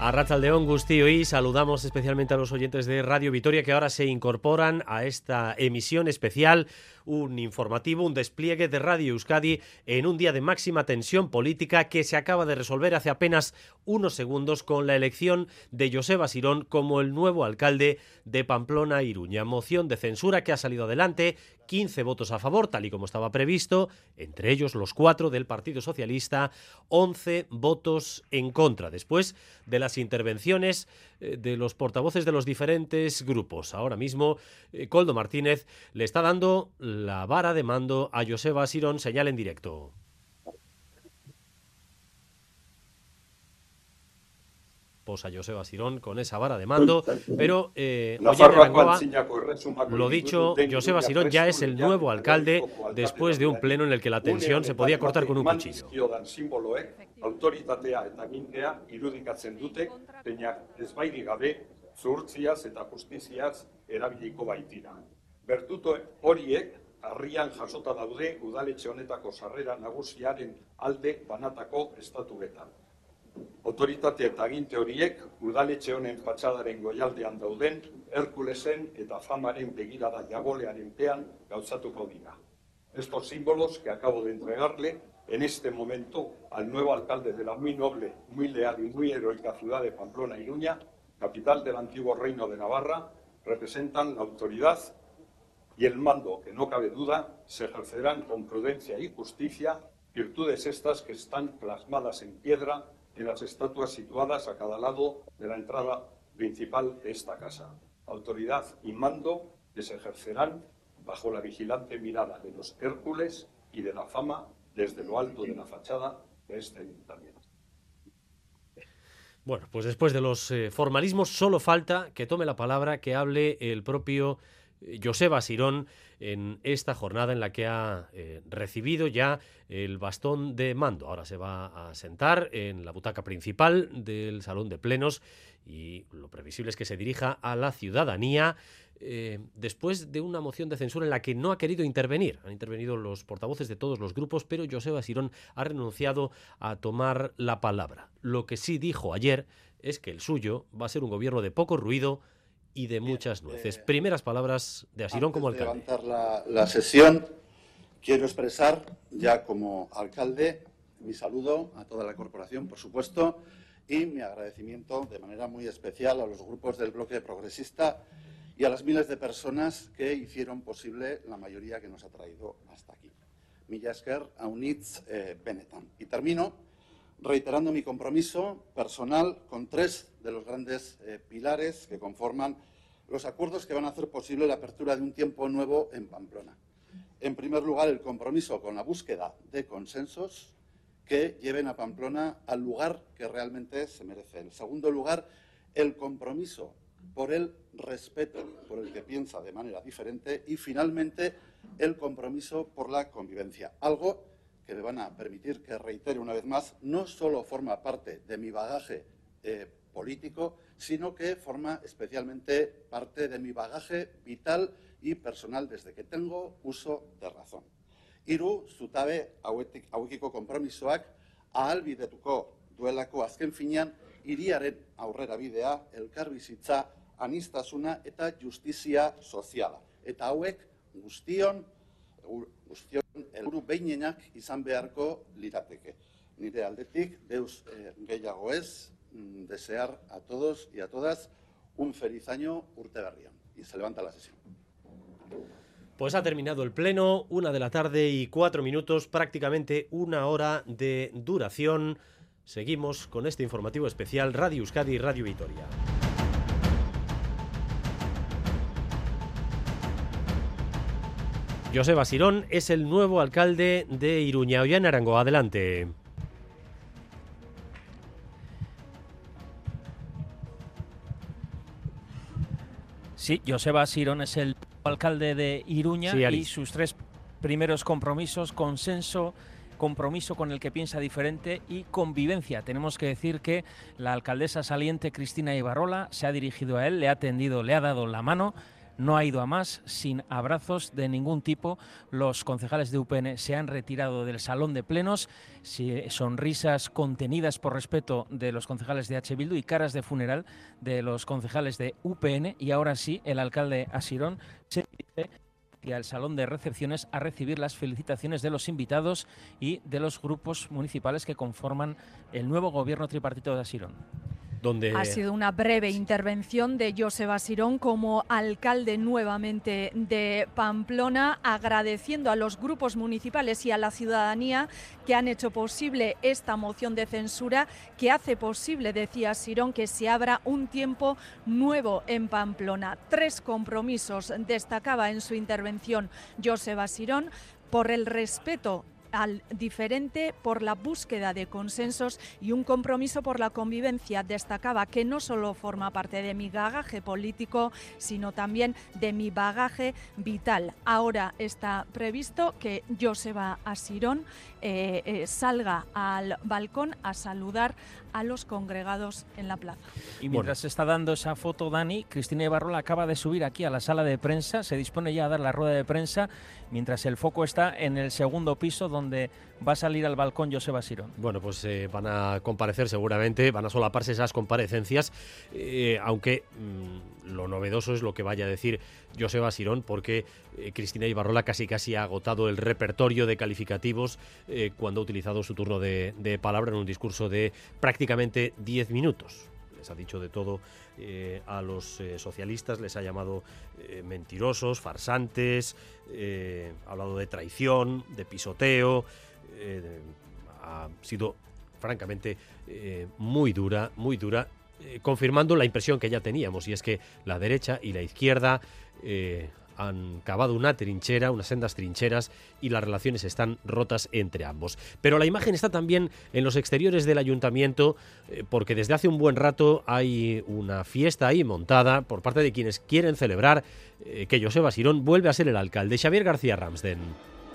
A Ratzaldeón, Gustío y saludamos especialmente a los oyentes de Radio Vitoria que ahora se incorporan a esta emisión especial un informativo, un despliegue de Radio Euskadi en un día de máxima tensión política que se acaba de resolver hace apenas unos segundos con la elección de Joseba Sirón como el nuevo alcalde de Pamplona Iruña. Moción de censura que ha salido adelante, 15 votos a favor, tal y como estaba previsto, entre ellos los cuatro del Partido Socialista, 11 votos en contra. Después de las intervenciones eh, de los portavoces de los diferentes grupos. Ahora mismo, eh, Coldo Martínez le está dando la vara de mando a Joseba Sirón, señal en directo. A Joseba Sirón con esa vara de mando, pero eh, lo dicho, Joseba Sirón ya es el nuevo alcalde después de un pleno en el que la tensión se podía cortar con un cuchillo. autoritatea eta gintea irudikatzen dute, peinak ezbairik gabe zuhurtziaz eta justiziaz erabiliko baitira. Bertuto horiek harrian jasota daude udaletxe honetako sarrera nagusiaren alde banatako estatuetan. Autoritate eta aginte horiek udaletxe honen patxadaren goialdean dauden Herkulesen eta famaren begirada jagolearen pean gauzatuko dira. Estos símbolos que acabo de entregarle en este momento al nuevo alcalde de la muy noble, muy leal y muy heroica ciudad de Pamplona, Iruña, capital del antiguo reino de Navarra, representan la autoridad y el mando, que no cabe duda, se ejercerán con prudencia y justicia, virtudes estas que están plasmadas en piedra en las estatuas situadas a cada lado de la entrada principal de esta casa. Autoridad y mando que se ejercerán bajo la vigilante mirada de los Hércules y de la fama desde lo alto de la fachada de este ayuntamiento. Bueno, pues después de los eh, formalismos, solo falta que tome la palabra, que hable el propio eh, Joseba Sirón en esta jornada en la que ha eh, recibido ya el bastón de mando. Ahora se va a sentar en la butaca principal del Salón de Plenos y lo previsible es que se dirija a la ciudadanía eh, después de una moción de censura en la que no ha querido intervenir. Han intervenido los portavoces de todos los grupos, pero Joseba Sirón ha renunciado a tomar la palabra. Lo que sí dijo ayer es que el suyo va a ser un gobierno de poco ruido, y de muchas nueces. Eh, Primeras palabras de Asirón como alcalde. De levantar la, la sesión, quiero expresar ya como alcalde mi saludo a toda la corporación, por supuesto, y mi agradecimiento de manera muy especial a los grupos del bloque progresista y a las miles de personas que hicieron posible la mayoría que nos ha traído hasta aquí. Millasker, Aunitz, eh, Benetan. Y termino reiterando mi compromiso personal con tres de los grandes eh, pilares que conforman los acuerdos que van a hacer posible la apertura de un tiempo nuevo en Pamplona. En primer lugar, el compromiso con la búsqueda de consensos que lleven a Pamplona al lugar que realmente se merece. En segundo lugar, el compromiso por el respeto por el que piensa de manera diferente y, finalmente, el compromiso por la convivencia, algo que me van a permitir que reitere una vez más, no solo forma parte de mi bagaje eh, político, sino que forma especialmente parte de mi bagaje vital y personal desde que tengo uso de razón. Hiru, zutabe hauekiko kompromisoak ahalbidetuko duelako azken finean hiriaren aurrera bidea, elkarbizitza, anistasuna eta justizia soziala. Eta hauek guztion, guztion helburu behinenak izan beharko lirateke. Nire aldetik, deus eh, gehiago ez, mm, desear a todos y a todas un feliz año urte berrian. Y se levanta la sesión. Pues ha terminado el pleno, una de la tarde y cuatro minutos, prácticamente una hora de duración. Seguimos con este informativo especial Radio Euskadi y Radio Vitoria. Joseba Sirón es el nuevo alcalde de Iruña. en Arango, adelante. Sí, Joseba Sirón es el alcalde de Iruña y sus tres primeros compromisos, consenso, compromiso con el que piensa diferente y convivencia. Tenemos que decir que la alcaldesa saliente Cristina Ibarrola se ha dirigido a él, le ha atendido, le ha dado la mano no ha ido a más sin abrazos de ningún tipo. Los concejales de UPN se han retirado del salón de plenos, sonrisas contenidas por respeto de los concejales de H. Bildu y caras de funeral de los concejales de UPN. Y ahora sí, el alcalde Asirón se dirige al salón de recepciones a recibir las felicitaciones de los invitados y de los grupos municipales que conforman el nuevo gobierno tripartito de Asirón. Ha sido una breve intervención de Joseba Sirón como alcalde nuevamente de Pamplona, agradeciendo a los grupos municipales y a la ciudadanía que han hecho posible esta moción de censura, que hace posible, decía Sirón, que se abra un tiempo nuevo en Pamplona. Tres compromisos destacaba en su intervención Joseba Sirón por el respeto al diferente por la búsqueda de consensos y un compromiso por la convivencia. Destacaba que no solo forma parte de mi bagaje político, sino también de mi bagaje vital. Ahora está previsto que Joseba Asirón eh, eh, salga al balcón a saludar a los congregados en la plaza. Y mientras se está dando esa foto, Dani, Cristina Ibarrola acaba de subir aquí a la sala de prensa, se dispone ya a dar la rueda de prensa, mientras el foco está en el segundo piso donde va a salir al balcón Joseba Sirón. Bueno, pues eh, van a comparecer seguramente, van a solaparse esas comparecencias, eh, aunque mm, lo novedoso es lo que vaya a decir Joseba Sirón, porque eh, Cristina Ibarrola casi casi ha agotado el repertorio de calificativos cuando ha utilizado su turno de, palabra en un discurso de prácticamente 10 minutos. Les ha dicho de todo a los socialistas, les ha llamado mentirosos, farsantes, ha hablado de traición, de pisoteo, eh, ha sido francamente eh, muy dura, muy dura, eh, confirmando la impresión que ya teníamos, y es que la derecha y la izquierda han cavado una trinchera, unas sendas trincheras, y las relaciones están rotas entre ambos. Pero la imagen está también en los exteriores del ayuntamiento, porque desde hace un buen rato hay una fiesta ahí montada por parte de quienes quieren celebrar que Joseba Sirón vuelve a ser el alcalde. Xavier García Ramsden.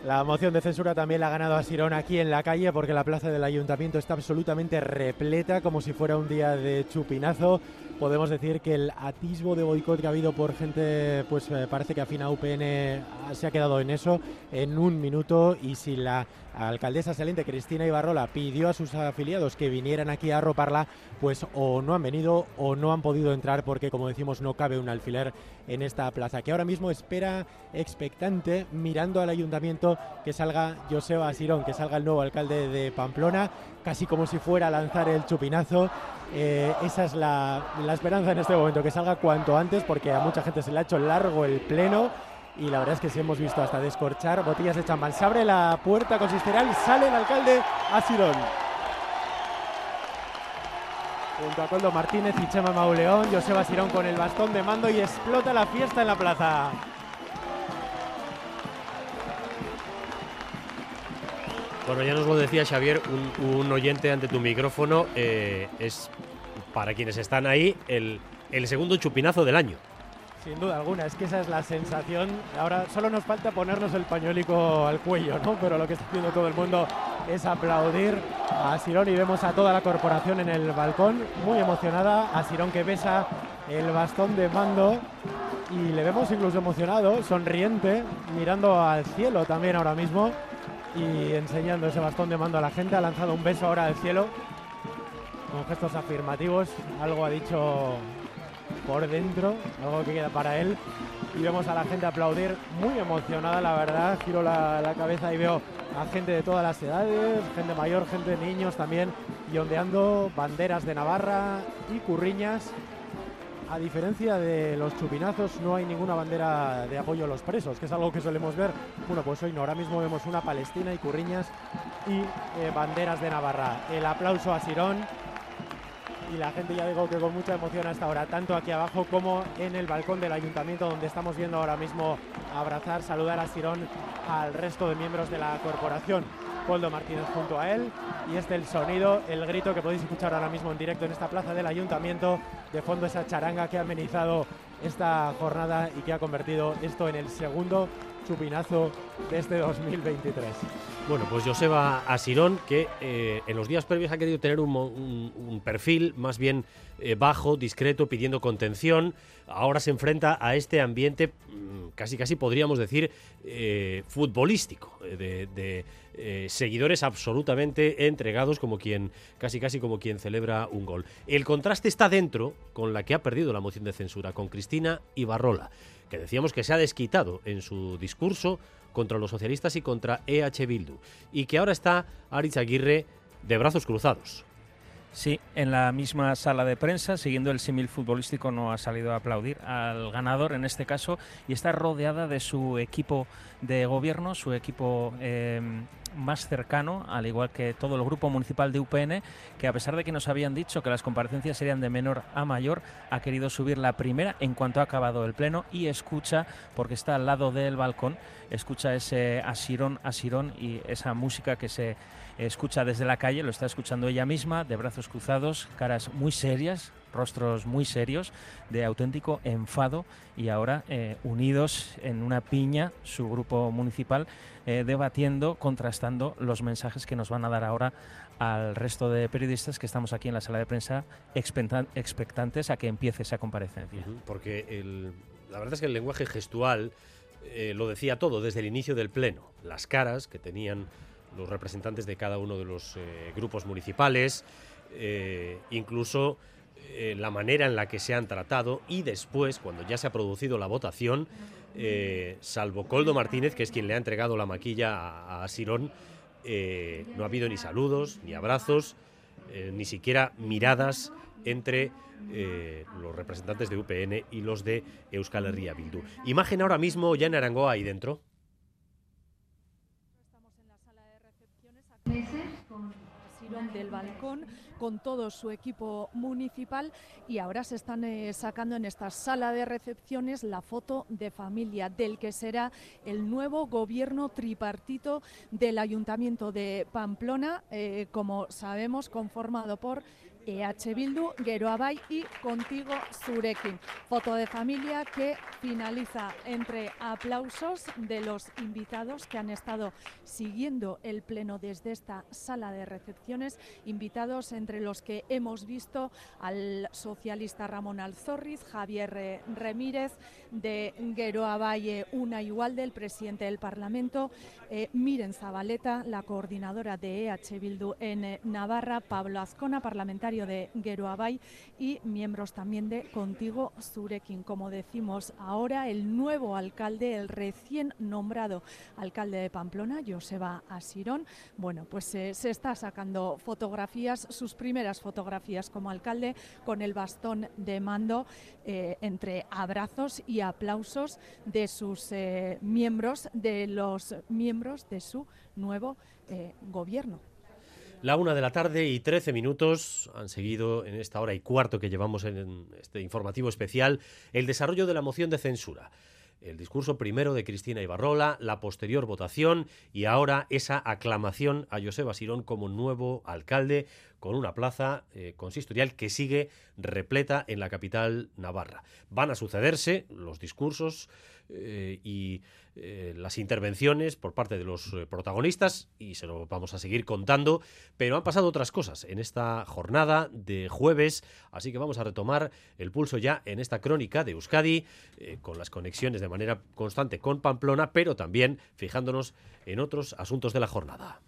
La moción de censura también la ha ganado a Sirón aquí en la calle porque la plaza del ayuntamiento está absolutamente repleta como si fuera un día de chupinazo. Podemos decir que el atisbo de boicot que ha habido por gente, pues eh, parece que afina UPN se ha quedado en eso en un minuto y si la alcaldesa saliente Cristina Ibarrola pidió a sus afiliados que vinieran aquí a arroparla, pues o no han venido o no han podido entrar porque, como decimos, no cabe un alfiler en esta plaza, que ahora mismo espera expectante mirando al ayuntamiento que salga Joseba Sirón, que salga el nuevo alcalde de Pamplona, casi como si fuera a lanzar el chupinazo. Eh, esa es la, la esperanza en este momento, que salga cuanto antes porque a mucha gente se le ha hecho largo el pleno y la verdad es que sí hemos visto hasta descorchar botellas de champán. Se abre la puerta consistorial y sale el alcalde Asirón. Junto a Coldo Martínez y Chema Mauleón, Joseba Sirón con el bastón de mando y explota la fiesta en la plaza. Bueno, ya nos lo decía Xavier, un, oyente ante tu micrófono eh, es para quienes están ahí el segundo chupinazo del año. Sin duda alguna, es que esa es la sensación. Ahora solo nos falta ponernos el pañuelico al cuello, ¿no? Pero lo que está haciendo todo el mundo es aplaudir a Sirón y vemos a toda la corporación en el balcón, muy emocionada. A Sirón que besa el bastón de mando y le vemos incluso emocionado, sonriente, mirando al cielo también ahora mismo y enseñando ese bastón de mando a la gente. Ha lanzado un beso ahora al cielo con gestos afirmativos. Algo ha dicho por dentro, algo que queda para él. Y vemos a la gente aplaudir muy emocionada, la verdad. Giro la, cabeza y veo a gente de todas las edades, gente mayor, gente de niños también, y ondeando banderas de Navarra y curriñas. A diferencia de los chupinazos, no hay ninguna bandera de apoyo a los presos, que es algo que solemos ver. Bueno, pues hoy no, ahora mismo vemos una Palestina y curriñas y eh, banderas de Navarra. El aplauso a Sirón, y la gente ya digo que con mucha emoción hasta ahora, tanto aquí abajo como en el balcón del ayuntamiento donde estamos viendo ahora mismo abrazar, saludar a Sirón al resto de miembros de la corporación. Coldo Martínez junto a él y este el sonido, el grito que podéis escuchar ahora mismo en directo en esta plaza del ayuntamiento, de fondo esa charanga que ha amenizado esta jornada y que ha convertido esto en el segundo chupinazo de este 2023. Bueno, pues Joseba Asirón, que eh, en los días previos ha querido tener un, perfil más bien eh, bajo, discreto, pidiendo contención, ahora se enfrenta a este ambiente mm, casi casi podríamos decir eh, futbolístico, de, seguidores absolutamente entregados como quien, casi casi como quien celebra un gol. El contraste está dentro con la que ha perdido la moción de censura, con Cristina Ibarrola que decíamos que se ha desquitado en su discurso contra los socialistas y contra EH Bildu, y que ahora está Aritz Aguirre de brazos cruzados. Sí, en la misma sala de prensa, siguiendo el símil futbolístico, no ha salido a aplaudir al ganador en este caso y está rodeada de su equipo de gobierno, su equipo eh, más cercano, al igual que todo el grupo municipal de UPN, que a pesar de que nos habían dicho que las comparecencias serían de menor a mayor, ha querido subir la primera en cuanto ha acabado el pleno y escucha, porque está al lado del balcón, escucha ese asirón, asirón y esa música que se escucha desde la calle, lo está escuchando ella misma, de brazos cruzados, caras muy serias, rostros muy serios, de auténtico enfado y ahora eh, unidos en una piña, su grupo municipal, eh, debatiendo, contrastando los mensajes que nos van a dar ahora al resto de periodistas que estamos aquí en la sala de prensa expectantes a que empiece esa comparecencia. porque la verdad es que el lenguaje gestual eh, lo decía todo desde el inicio del pleno. Las caras que tenían los representantes de cada uno de los grupos municipales, incluso eh, la manera en la que se han tratado y después, cuando ya se ha producido la votación, eh, salvo Coldo Martínez, que es quien le ha entregado la maquilla a, Sirón, eh, no ha habido ni saludos, ni abrazos, ni siquiera miradas entre los representantes de UPN y los de Euskal Herria Bildu. Imagen ahora mismo ya en Arangoa ahí dentro. Estamos en la sala de recepciones del balcón con todo su equipo municipal y ahora se están eh, sacando en esta sala de recepciones la foto de familia del que será el nuevo gobierno tripartito del Ayuntamiento de Pamplona, eh, como sabemos, conformado por EH Bildu, Geroabai y Contigo Surekin. Foto de familia que finaliza entre aplausos de los invitados que han estado siguiendo el pleno desde esta sala de recepciones, invitados entre los que hemos visto al socialista Ramón Alzorriz, Javier Remírez, de Geroabai una igual del presidente del Parlamento, eh, Miren Zabaleta, la coordinadora de EH Bildu en Navarra, Pablo Azcona, parlamentario de Geroabay y miembros también de Contigo Surekin. Como decimos ahora, el nuevo alcalde, el recién nombrado alcalde de Pamplona, Joseba Asirón, bueno, pues se está sacando fotografías, sus primeras fotografías como alcalde, con el bastón de mando eh, entre abrazos y aplausos de sus eh, miembros, de los miembros de su nuevo eh, gobierno. La una de la tarde y trece minutos han seguido en esta hora y cuarto que llevamos en este informativo especial el desarrollo de la moción de censura. El discurso primero de Cristina Ibarrola, la posterior votación y ahora esa aclamación a José Sirón como nuevo alcalde con una plaza eh, consistorial que sigue repleta en la capital navarra. Van a sucederse los discursos eh, y eh, las intervenciones por parte de los eh, protagonistas y se lo vamos a seguir contando, pero han pasado otras cosas en esta jornada de jueves, así que vamos a retomar el pulso ya en esta crónica de Euskadi, con las conexiones de manera constante con Pamplona, pero también fijándonos en otros asuntos de la jornada.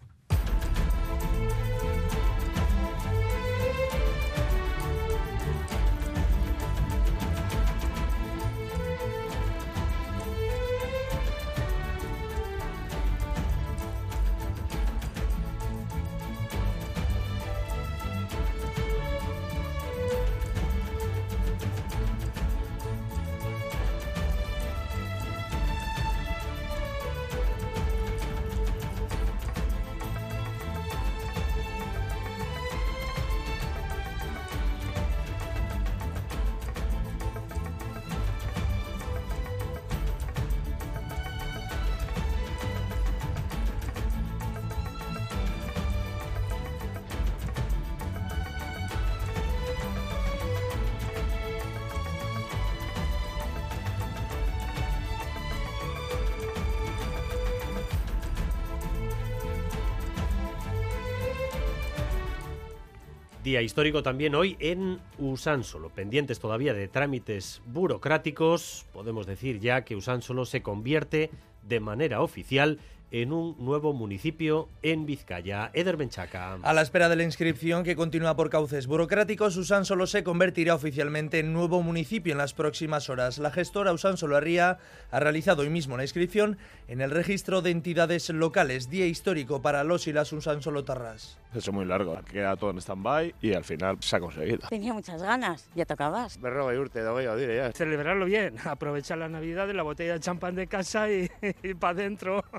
Histórico también hoy en Usánsolo. Pendientes todavía de trámites burocráticos, podemos decir ya que Usánsolo se convierte de manera oficial en un nuevo municipio en Vizcaya. Eder Benchaca. A la espera de la inscripción que continúa por cauces burocráticos, Usán solo se convertirá oficialmente en nuevo municipio en las próximas horas. La gestora Usán Soloarría ha realizado hoy mismo la inscripción en el registro de entidades locales, día histórico para los y las Usán Solotarras. Es muy largo, queda todo en stand-by y al final se ha conseguido. Tenía muchas ganas, ya tocabas. Berro y urte, voy a decir ya. Celebrarlo bien, aprovechar la Navidad, la botella de champán de casa y, y para adentro.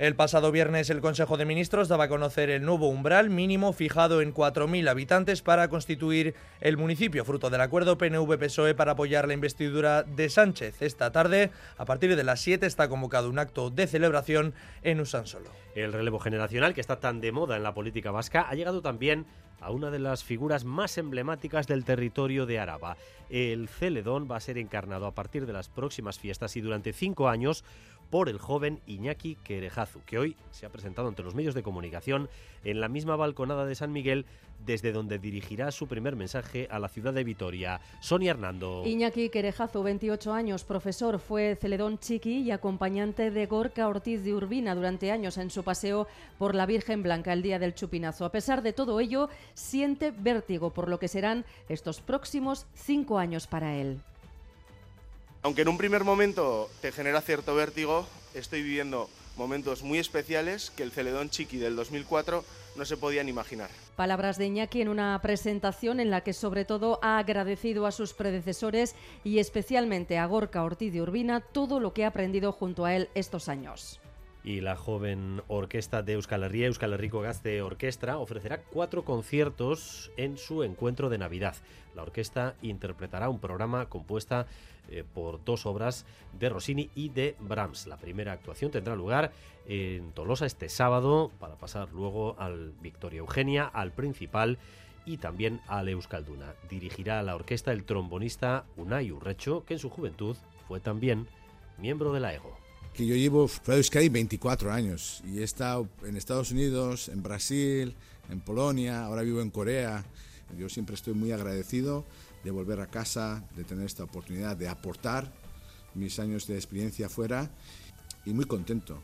El pasado viernes el Consejo de Ministros daba a conocer el nuevo umbral mínimo fijado en 4.000 habitantes para constituir el municipio, fruto del acuerdo PNV-PSOE para apoyar la investidura de Sánchez. Esta tarde, a partir de las 7, está convocado un acto de celebración en Usánsolo. El relevo generacional, que está tan de moda en la política vasca, ha llegado también a una de las figuras más emblemáticas del territorio de Araba. El Celedón va a ser encarnado a partir de las próximas fiestas y durante cinco años por el joven Iñaki Querejazu, que hoy se ha presentado ante los medios de comunicación en la misma balconada de San Miguel, desde donde dirigirá su primer mensaje a la ciudad de Vitoria. Sonia Hernando. Iñaki Querejazu, 28 años, profesor, fue celedón chiqui y acompañante de Gorka Ortiz de Urbina durante años en su paseo por la Virgen Blanca el día del Chupinazo. A pesar de todo ello, siente vértigo por lo que serán estos próximos cinco años para él. Aunque en un primer momento te genera cierto vértigo, estoy viviendo momentos muy especiales que el Celedón Chiqui del 2004 no se podían imaginar. Palabras de Iñaki en una presentación en la que sobre todo ha agradecido a sus predecesores y especialmente a Gorka Ortiz de Urbina todo lo que ha aprendido junto a él estos años y la joven orquesta de Euskal Herria, Euskal Herriko Gazte Orquestra, ofrecerá cuatro conciertos en su encuentro de Navidad. La orquesta interpretará un programa compuesta eh, por dos obras de Rossini y de Brahms. La primera actuación tendrá lugar en Tolosa este sábado para pasar luego al Victoria Eugenia, al Principal y también al Euskalduna. Dirigirá la orquesta el trombonista Unai Urrecho, que en su juventud fue también miembro de la EGO que yo llevo fuera de Euskadi 24 años y he estado en Estados Unidos, en Brasil, en Polonia, ahora vivo en Corea. Yo siempre estoy muy agradecido de volver a casa, de tener esta oportunidad de aportar mis años de experiencia fuera y muy contento.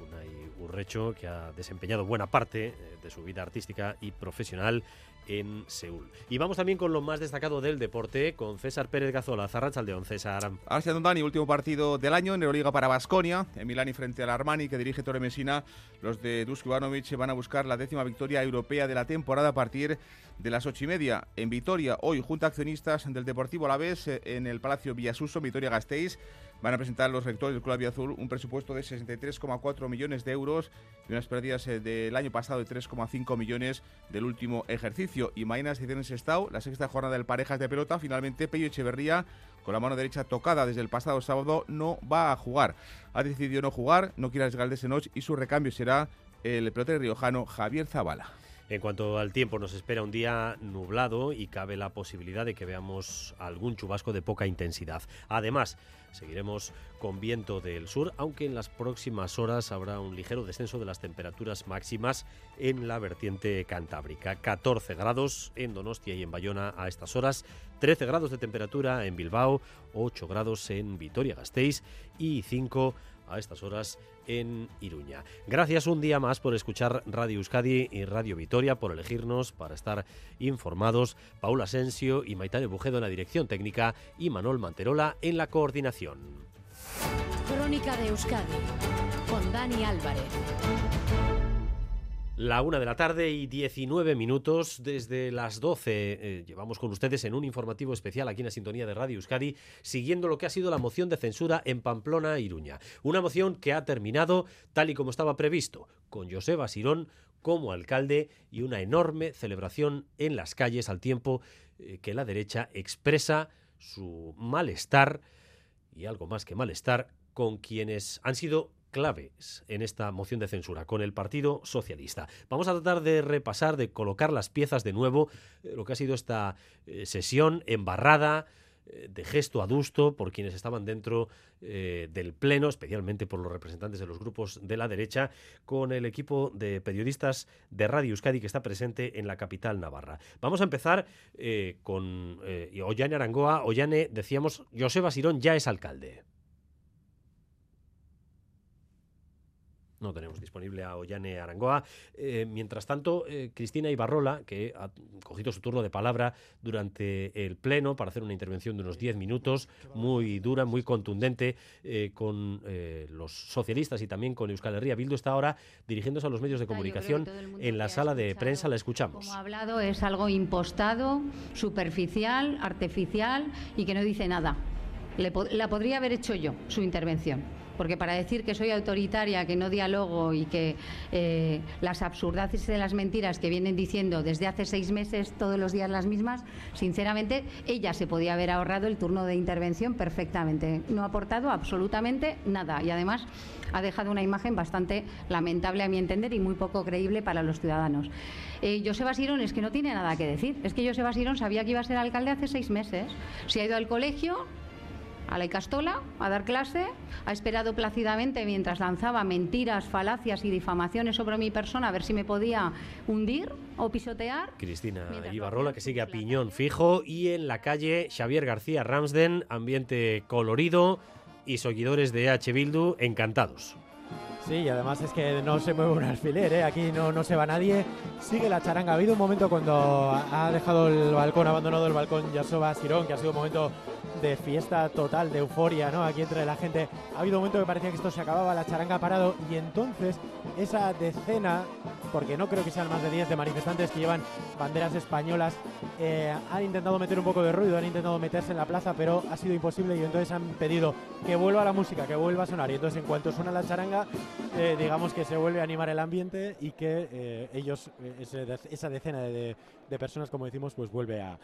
Unai Urrecho, que ha desempeñado buena parte eh, de su vida artística y profesional en Seúl. Y vamos también con lo más destacado del deporte, con César Pérez Gazola, Zarrachaldeón, César. Arsenal Dani, último partido del año en Euroliga para Basconia, en Milán y frente al Armani, que dirige Torre Messina. Los de Dusko Ivanovic van a buscar la décima victoria europea de la temporada a partir de las ocho y media. En Vitoria, hoy, junto a accionistas del Deportivo Alavés, eh, en el Palacio Villasuso, Vitoria Gasteiz, van a presentar los rectores del Club Azul un presupuesto de 63,4 millones de euros y unas pérdidas eh, del año pasado de 3,5 millones del último ejercicio. Y mañana se tiene en Sestao la sexta jornada del Parejas de Pelota. Finalmente, Pello Echeverría, con la mano derecha tocada desde el pasado sábado, no va a jugar. Ha decidido no jugar, no quiere arriesgar de noche y su recambio será el pelotero riojano Javier Zavala. En cuanto al tiempo, nos espera un día nublado y cabe la posibilidad de que veamos algún chubasco de poca intensidad. Además, seguiremos con viento del sur, aunque en las próximas horas habrá un ligero descenso de las temperaturas máximas en la vertiente cantábrica. 14 grados en Donostia y en Bayona a estas horas, 13 grados de temperatura en Bilbao, 8 grados en Vitoria-Gasteiz y 5 a estas horas en Iruña. Gracias un día más por escuchar Radio Euskadi y Radio Vitoria, por elegirnos para estar informados. Paula Asensio y Maitane Bujedo en la dirección técnica y Manuel Manterola en la coordinación. Crónica de Euskadi con Dani Álvarez. La una de la tarde y 19 minutos desde las 12. Eh, llevamos con ustedes en un informativo especial aquí en la sintonía de Radio Euskadi, siguiendo lo que ha sido la moción de censura en Pamplona, Iruña. Una moción que ha terminado tal y como estaba previsto, con Joseba Sirón como alcalde y una enorme celebración en las calles al tiempo eh, que la derecha expresa su malestar y algo más que malestar con quienes han sido claves en esta moción de censura con el Partido Socialista. Vamos a tratar de repasar, de colocar las piezas de nuevo, eh, lo que ha sido esta eh, sesión embarrada, eh, de gesto adusto por quienes estaban dentro eh, del Pleno, especialmente por los representantes de los grupos de la derecha, con el equipo de periodistas de Radio Euskadi que está presente en la capital navarra. Vamos a empezar eh, con Ollane Arangoa. Ollane, decíamos, Joseba Sirón ya es alcalde. No tenemos disponible a Ollane Arangoa. Eh, mientras tanto, eh, Cristina Ibarrola, que ha cogido su turno de palabra durante el Pleno para hacer una intervención de unos 10 minutos, muy dura, muy contundente, eh, con los socialistas y también con Euskal Herria Bildu, está ahora dirigiéndose a los medios de comunicación en la sala de prensa. La escuchamos. Como ha hablado, es algo impostado, superficial, artificial y que no dice nada. la podría haber hecho yo, su intervención porque para decir que soy autoritaria, que no dialogo y que eh, las absurdades de las mentiras que vienen diciendo desde hace seis meses todos los días las mismas, sinceramente ella se podía haber ahorrado el turno de intervención perfectamente. No ha aportado absolutamente nada y además ha dejado una imagen bastante lamentable a mi entender y muy poco creíble para los ciudadanos. Eh, Joseba Sirón es que no tiene nada que decir. Es que Joseba Sirón sabía que iba a ser alcalde hace seis meses. Se ha ido al colegio, a la Icastola a dar clase, ha esperado plácidamente mientras lanzaba mentiras, falacias y difamaciones sobre mi persona a ver si me podía hundir o pisotear. Cristina Ibarrola que sigue a piñón fijo y en la calle Xavier García Ramsden, ambiente colorido y seguidores de H. Bildu encantados. Sí, y además es que no se mueve un alfiler, ¿eh? aquí no, no se va nadie. Sigue la charanga. Ha habido un momento cuando ha dejado el balcón, abandonado el balcón Yasoba Sirón, que ha sido un momento de fiesta total, de euforia, ¿no? Aquí entre la gente. Ha habido un momento que parecía que esto se acababa, la charanga ha parado y entonces esa decena, porque no creo que sean más de 10 de manifestantes que llevan banderas españolas, eh, han intentado meter un poco de ruido, han intentado meterse en la plaza, pero ha sido imposible y entonces han pedido que vuelva la música, que vuelva a sonar. Y entonces en cuanto suena la charanga, eh, digamos que se vuelve a animar el ambiente y que eh, ellos, esa decena de, personas, como decimos, pues vuelve a,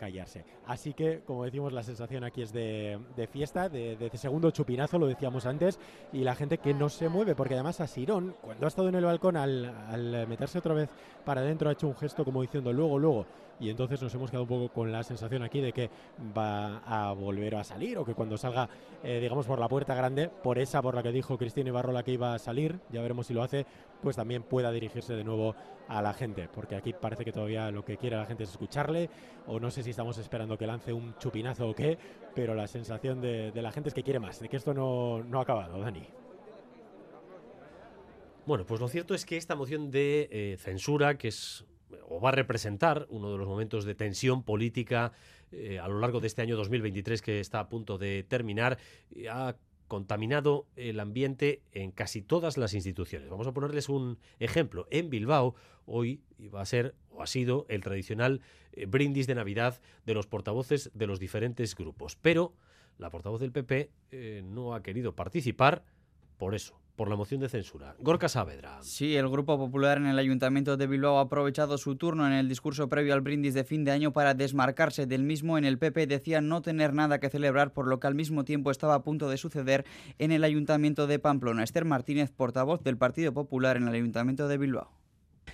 callarse. Así que, como decimos, la sensación aquí es de, fiesta, de, segundo chupinazo, lo decíamos antes, y la gente que no se mueve, porque además a Sirón, cuando ha estado en el balcón, al, al meterse otra vez para adentro, ha hecho un gesto como diciendo luego, luego, y entonces nos hemos quedado un poco con la sensación aquí de que va a volver a salir o que cuando salga, eh, digamos, por la puerta grande, por esa por la que dijo Cristina Ibarrola que iba a salir, ya veremos si lo hace, pues también pueda dirigirse de nuevo a la gente, porque aquí parece que todavía lo que quiere la gente es escucharle, o no sé si estamos esperando que lance un chupinazo o qué, pero la sensación de, la gente es que quiere más, de que esto no, no ha acabado, Dani. Bueno, pues lo cierto es que esta moción de eh, censura, que es o va a representar uno de los momentos de tensión política eh, a lo largo de este año 2023 que está a punto de terminar, ha contaminado el ambiente en casi todas las instituciones. Vamos a ponerles un ejemplo. En Bilbao hoy va a ser o ha sido el tradicional eh, brindis de Navidad de los portavoces de los diferentes grupos, pero la portavoz del PP eh, no ha querido participar por eso, por la moción de censura. Gorka Saavedra. Sí, el Grupo Popular en el Ayuntamiento de Bilbao ha aprovechado su turno en el discurso previo al brindis de fin de año para desmarcarse del mismo. En el PP decía no tener nada que celebrar, por lo que al mismo tiempo estaba a punto de suceder en el Ayuntamiento de Pamplona. Esther Martínez, portavoz del Partido Popular en el Ayuntamiento de Bilbao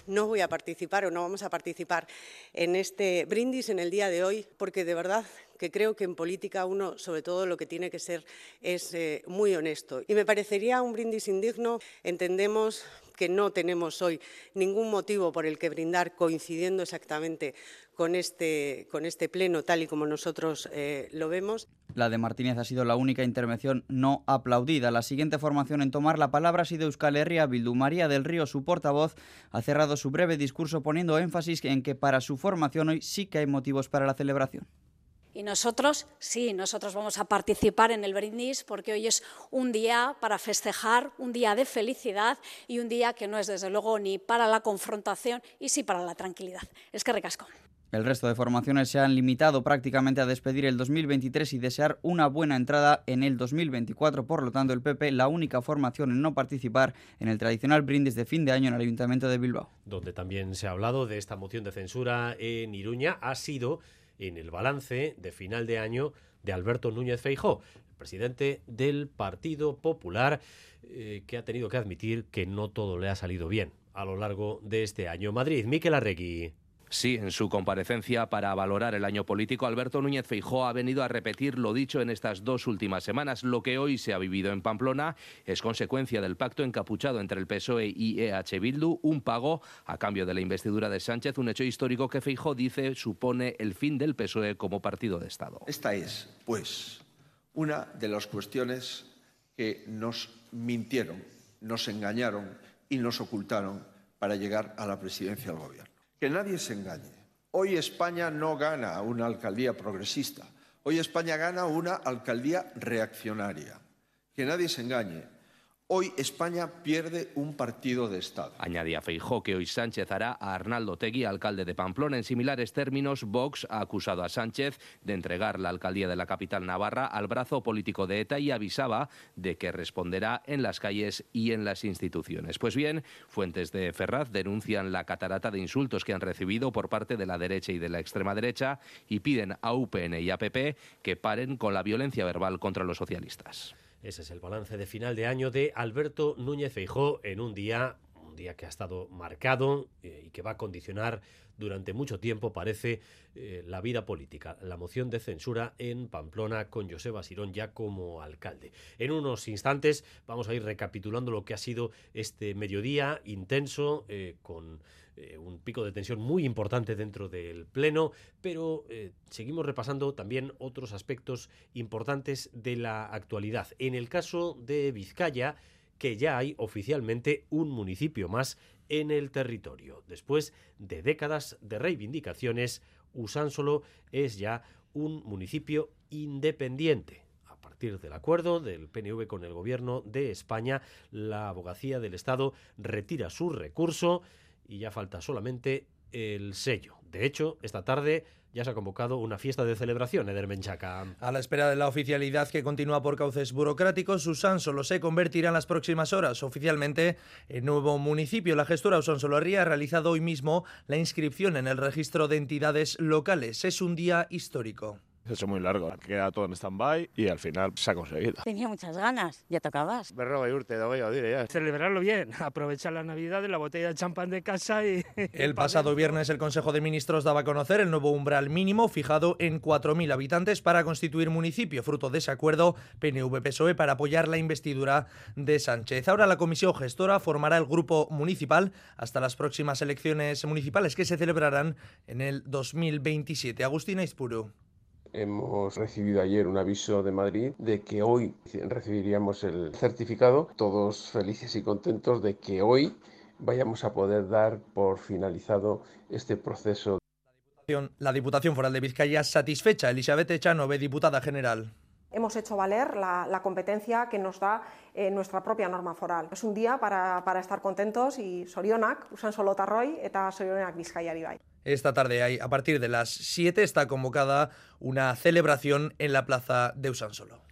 no voy a participar o no vamos a participar en este brindis en el día de hoy porque de verdad que creo que en política uno, sobre todo, lo que tiene que ser es eh, muy honesto. Y me parecería un brindis indigno. Entendemos que no tenemos hoy ningún motivo por el que brindar coincidiendo exactamente con este, este pleno tal y como nosotros eh, lo vemos. La de Martínez ha sido la única intervención no aplaudida. La siguiente formación en tomar la palabra ha sido Euskal Herria. Bildu María del Río, su portavoz, ha cerrado su breve discurso poniendo énfasis en que para su formación hoy sí que hay motivos para la celebración. Y nosotros, sí, nosotros vamos a participar en el brindis porque hoy es un día para festejar, un día de felicidad y un día que no es desde luego ni para la confrontación y sí para la tranquilidad. Es que recasco. El resto de formaciones se han limitado prácticamente a despedir el 2023 y desear una buena entrada en el 2024. Por lo tanto, el PP, la única formación en no participar en el tradicional brindis de fin de año en el Ayuntamiento de Bilbao. Donde también se ha hablado de esta moción de censura en Iruña, ha sido en el balance de final de año de Alberto Núñez Feijó, presidente del Partido Popular, eh, que ha tenido que admitir que no todo le ha salido bien a lo largo de este año. Madrid, Miquel Arregui. Sí, en su comparecencia para valorar el año político, Alberto Núñez Feijó ha venido a repetir lo dicho en estas dos últimas semanas. Lo que hoy se ha vivido en Pamplona es consecuencia del pacto encapuchado entre el PSOE y EH Bildu, un pago a cambio de la investidura de Sánchez, un hecho histórico que Feijó dice supone el fin del PSOE como partido de Estado. Esta es, pues, una de las cuestiones que nos mintieron, nos engañaron y nos ocultaron para llegar a la presidencia del Gobierno. Que nadie se engañe. Hoy España no gana una alcaldía progresista. Hoy España gana una alcaldía reaccionaria. Que nadie se engañe. Hoy España pierde un partido de Estado. Añadía Feijó que hoy Sánchez hará a Arnaldo Tegui, alcalde de Pamplona. En similares términos, Vox ha acusado a Sánchez de entregar la alcaldía de la capital navarra al brazo político de ETA y avisaba de que responderá en las calles y en las instituciones. Pues bien, fuentes de Ferraz denuncian la catarata de insultos que han recibido por parte de la derecha y de la extrema derecha y piden a UPN y a PP que paren con la violencia verbal contra los socialistas. Ese es el balance de final de año de Alberto Núñez Feijó en un día, un día que ha estado marcado eh, y que va a condicionar durante mucho tiempo, parece, eh, la vida política. La moción de censura en Pamplona con Joseba Sirón ya como alcalde. En unos instantes vamos a ir recapitulando lo que ha sido este mediodía intenso eh, con eh, un pico de tensión muy importante dentro del Pleno, pero seguimos repasando también otros aspectos importantes de la actualidad. En el caso de Vizcaya, que ya hay oficialmente un municipio más en el territorio. Después de décadas de reivindicaciones, Usánsolo es ya un municipio independiente. A partir del acuerdo del PNV con el gobierno de España, la abogacía del Estado retira su recurso y ya falta solamente el sello. De hecho, esta tarde ya se ha convocado una fiesta de celebración, Eder Menchaca. A la espera de la oficialidad que continúa por cauces burocráticos, Usán solo se convertirá en las próximas horas oficialmente en nuevo municipio. La gestora Usán Soloría ha realizado hoy mismo la inscripción en el registro de entidades locales. Es un día histórico. Se ha hecho muy largo, queda todo en stand-by y al final se ha conseguido. Tenía muchas ganas, ya tocabas. Berroga y urte, voy a dire ya. Celebrarlo bien, aprovechar la Navidad de la botella de champán de casa y... El pasado viernes el Consejo de Ministros daba a conocer el nuevo umbral mínimo fijado en 4.000 habitantes para constituir municipio, fruto de ese acuerdo PNV-PSOE para apoyar la investidura de Sánchez. Ahora la comisión gestora formará el grupo municipal hasta las próximas elecciones municipales que se celebrarán en el 2027. Agustina Ispuru. Hemos recibido ayer un aviso de Madrid de que hoy recibiríamos el certificado, todos felices y contentos de que hoy vayamos a poder dar por finalizado este proceso. La Diputación Foral de Vizcaya satisfecha. Elizabeth Echanove, diputada general hemos hecho valer la, la, competencia que nos da eh, nuestra propia norma foral. Es un día para, para estar contentos y sorionak, usan solo tarroi eta sorionak bizkaiari bai. Esta tarde, hay, a partir de las 7, está convocada una celebración en la plaza de Usansolo.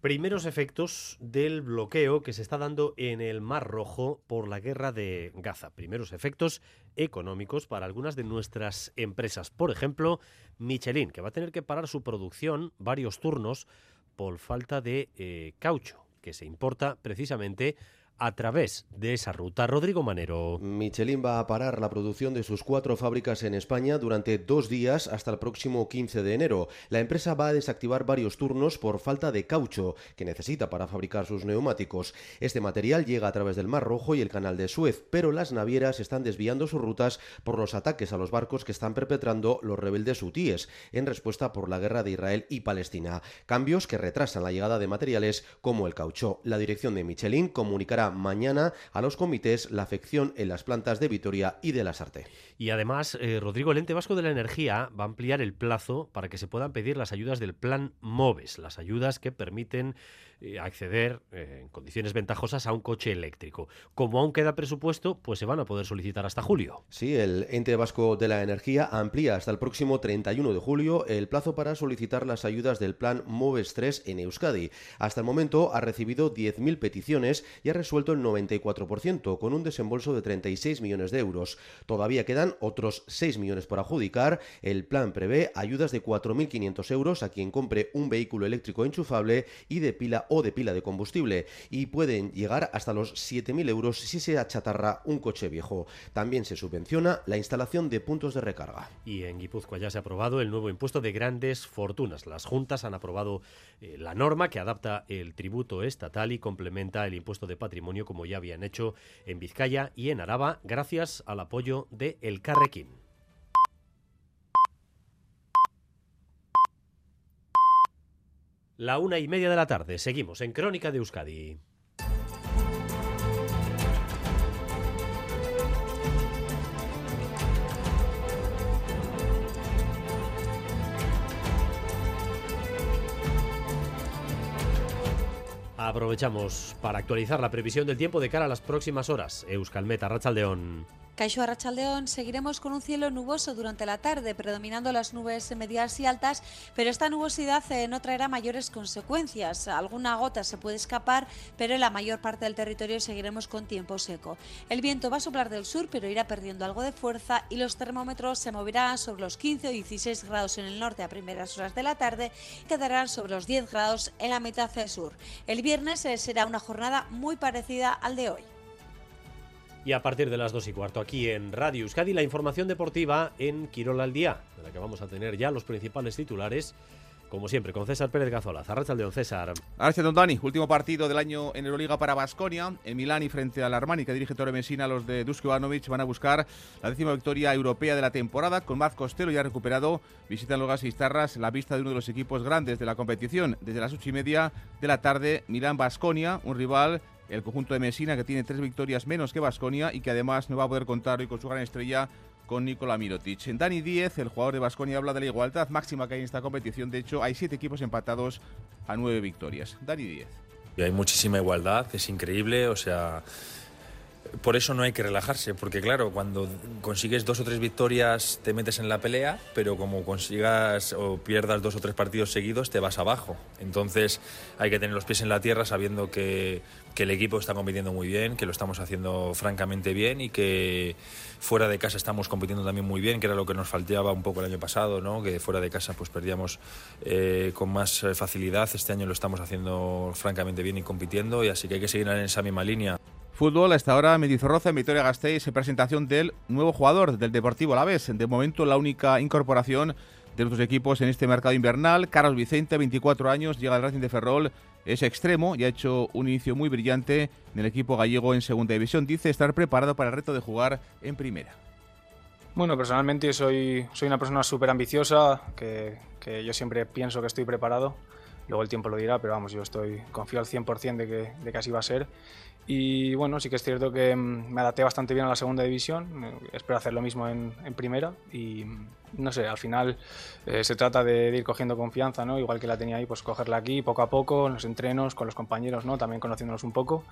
Primeros efectos del bloqueo que se está dando en el Mar Rojo por la guerra de Gaza. Primeros efectos económicos para algunas de nuestras empresas. Por ejemplo, Michelin, que va a tener que parar su producción varios turnos por falta de eh, caucho, que se importa precisamente a través de esa ruta. Rodrigo Manero. Michelin va a parar la producción de sus cuatro fábricas en España durante dos días hasta el próximo 15 de enero. La empresa va a desactivar varios turnos por falta de caucho que necesita para fabricar sus neumáticos. Este material llega a través del Mar Rojo y el Canal de Suez, pero las navieras están desviando sus rutas por los ataques a los barcos que están perpetrando los rebeldes hutíes en respuesta por la guerra de Israel y Palestina. Cambios que retrasan la llegada de materiales como el caucho. La dirección de Michelin comunicará mañana a los comités la afección en las plantas de Vitoria y de la Sarte. Y además, eh, Rodrigo, el ente vasco de la energía va a ampliar el plazo para que se puedan pedir las ayudas del plan MOVES, las ayudas que permiten eh, acceder eh, en condiciones ventajosas a un coche eléctrico. Como aún queda presupuesto, pues se van a poder solicitar hasta julio. Sí, el ente vasco de la energía amplía hasta el próximo 31 de julio el plazo para solicitar las ayudas del plan MOVES 3 en Euskadi. Hasta el momento ha recibido 10.000 peticiones y ha resuelto el 94%, con un desembolso de 36 millones de euros. Todavía quedan otros 6 millones por adjudicar. El plan prevé ayudas de 4.500 euros a quien compre un vehículo eléctrico enchufable y de pila o de pila de combustible, y pueden llegar hasta los 7.000 euros si se achatarra un coche viejo. También se subvenciona la instalación de puntos de recarga. Y en Guipúzcoa ya se ha aprobado el nuevo impuesto de grandes fortunas. Las juntas han aprobado eh, la norma que adapta el tributo estatal y complementa el impuesto de patrimonio como ya habían hecho en Vizcaya y en Araba gracias al apoyo de El Carrequín. La una y media de la tarde. Seguimos en Crónica de Euskadi. Aprovechamos para actualizar la previsión del tiempo de cara a las próximas horas. Euskalmeta, Rachaldeón. Caixo Arrachaldeón, seguiremos con un cielo nuboso durante la tarde, predominando las nubes medias y altas, pero esta nubosidad eh, no traerá mayores consecuencias. Alguna gota se puede escapar, pero en la mayor parte del territorio seguiremos con tiempo seco. El viento va a soplar del sur, pero irá perdiendo algo de fuerza y los termómetros se moverán sobre los 15 o 16 grados en el norte a primeras horas de la tarde y quedarán sobre los 10 grados en la mitad sur. El viernes eh, será una jornada muy parecida al de hoy. Y a partir de las 2 y cuarto aquí en Radio Euskadi, la información deportiva en Quirol al Día, en la que vamos a tener ya los principales titulares. Como siempre, con César Pérez Gazola. Don César. Don Dani. Último partido del año en Euroliga para Basconia. En Milán y frente al Armani, que dirige Torre Messina, los de Dusko Ivanovic van a buscar la décima victoria europea de la temporada. Con Maz Costello ya recuperado, visitan los Gasistarras la vista de uno de los equipos grandes de la competición. Desde las ocho y media de la tarde, Milán-Basconia, un rival el conjunto de Messina que tiene tres victorias menos que Basconia y que además no va a poder contar hoy con su gran estrella con Nikola Mirotic. Dani Díez, el jugador de Basconia, habla de la igualdad máxima que hay en esta competición. De hecho, hay siete equipos empatados a nueve victorias. Dani Díez. Y hay muchísima igualdad, es increíble, o sea, por eso no hay que relajarse, porque claro, cuando consigues dos o tres victorias te metes en la pelea, pero como consigas o pierdas dos o tres partidos seguidos te vas abajo. Entonces hay que tener los pies en la tierra sabiendo que, que el equipo está compitiendo muy bien, que lo estamos haciendo francamente bien y que fuera de casa estamos compitiendo también muy bien, que era lo que nos faltaba un poco el año pasado, ¿no? que fuera de casa pues perdíamos eh, con más facilidad. Este año lo estamos haciendo francamente bien y compitiendo, y así que hay que seguir en esa misma línea. Fútbol, a esta hora Medizorroza en Vitoria Gasteiz, presentación del nuevo jugador del Deportivo Alavés. De momento la única incorporación de nuestros equipos en este mercado invernal. Carlos Vicente, 24 años, llega al Racing de Ferrol, es extremo y ha hecho un inicio muy brillante en el equipo gallego en segunda división. Dice estar preparado para el reto de jugar en primera. Bueno, personalmente soy, soy una persona súper ambiciosa, que, que, yo siempre pienso que estoy preparado. Luego el tiempo lo dirá, pero vamos, yo estoy confío al 100% de que, de que así va a ser. Y bueno, sí que es cierto que mm, me adapté bastante bien a la segunda división, eh, espero hacer lo mismo en, primera y mm, no sé, al final eh, se trata de, ir cogiendo confianza, ¿no? igual que la tenía ahí, pues cogerla aquí poco a poco, en los entrenos, con los compañeros, ¿no? también conociéndonos un poco.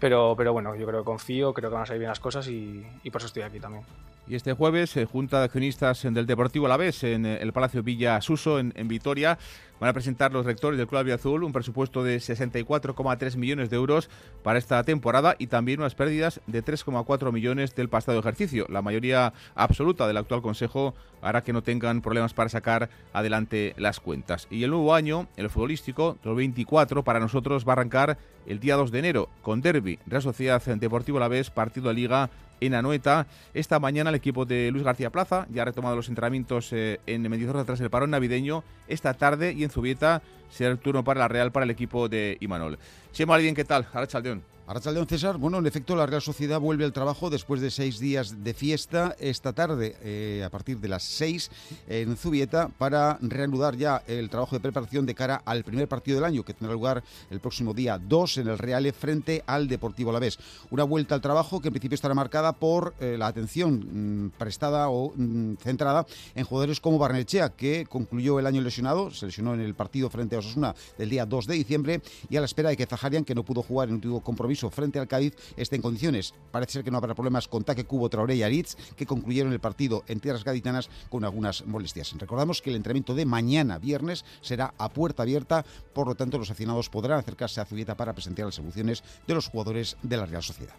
Pero, pero bueno, yo creo que confío, creo que van a salir bien las cosas y, y por eso estoy aquí también. Y este jueves, eh, Junta de Accionistas del Deportivo Alavés en el Palacio Villa Suso, en, en Vitoria, van a presentar los rectores del Club Azul un presupuesto de 64,3 millones de euros para esta temporada y también unas pérdidas de 3,4 millones del pasado ejercicio. La mayoría absoluta del actual Consejo hará que no tengan problemas para sacar adelante las cuentas. Y el nuevo año, el futbolístico, 2024, para nosotros va a arrancar el día 2 de enero con Derby, Real Sociedad Deportivo La Vez, partido de Liga en Anoeta. Esta mañana el equipo de Luis García Plaza ya ha retomado los entrenamientos eh, en Mendizorroza tras el parón navideño. Esta tarde y en Zubieta será el turno para la Real para el equipo de Imanol. Chema Alguien, ¿qué tal? Arachaldeón. Arrachaldeón César, bueno, en efecto la Real Sociedad vuelve al trabajo después de seis días de fiesta esta tarde, eh, a partir de las seis en Zubieta, para reanudar ya el trabajo de preparación de cara al primer partido del año, que tendrá lugar el próximo día 2 en el Reale frente al Deportivo Alavés. Una vuelta al trabajo que en principio estará marcada por eh, la atención mm, prestada o mm, centrada en jugadores como Barnechea, que concluyó el año lesionado, se lesionó en el partido frente a Osasuna del día 2 de diciembre, y a la espera de que Zaharian, que no pudo jugar en un último compromiso, frente al Cádiz esté en condiciones. Parece ser que no habrá problemas con Taque Cubo, Traoré y Aritz, que concluyeron el partido en tierras gaditanas con algunas molestias. Recordamos que el entrenamiento de mañana, viernes, será a puerta abierta, por lo tanto los aficionados podrán acercarse a Zubieta para presentar las evoluciones de los jugadores de la Real Sociedad.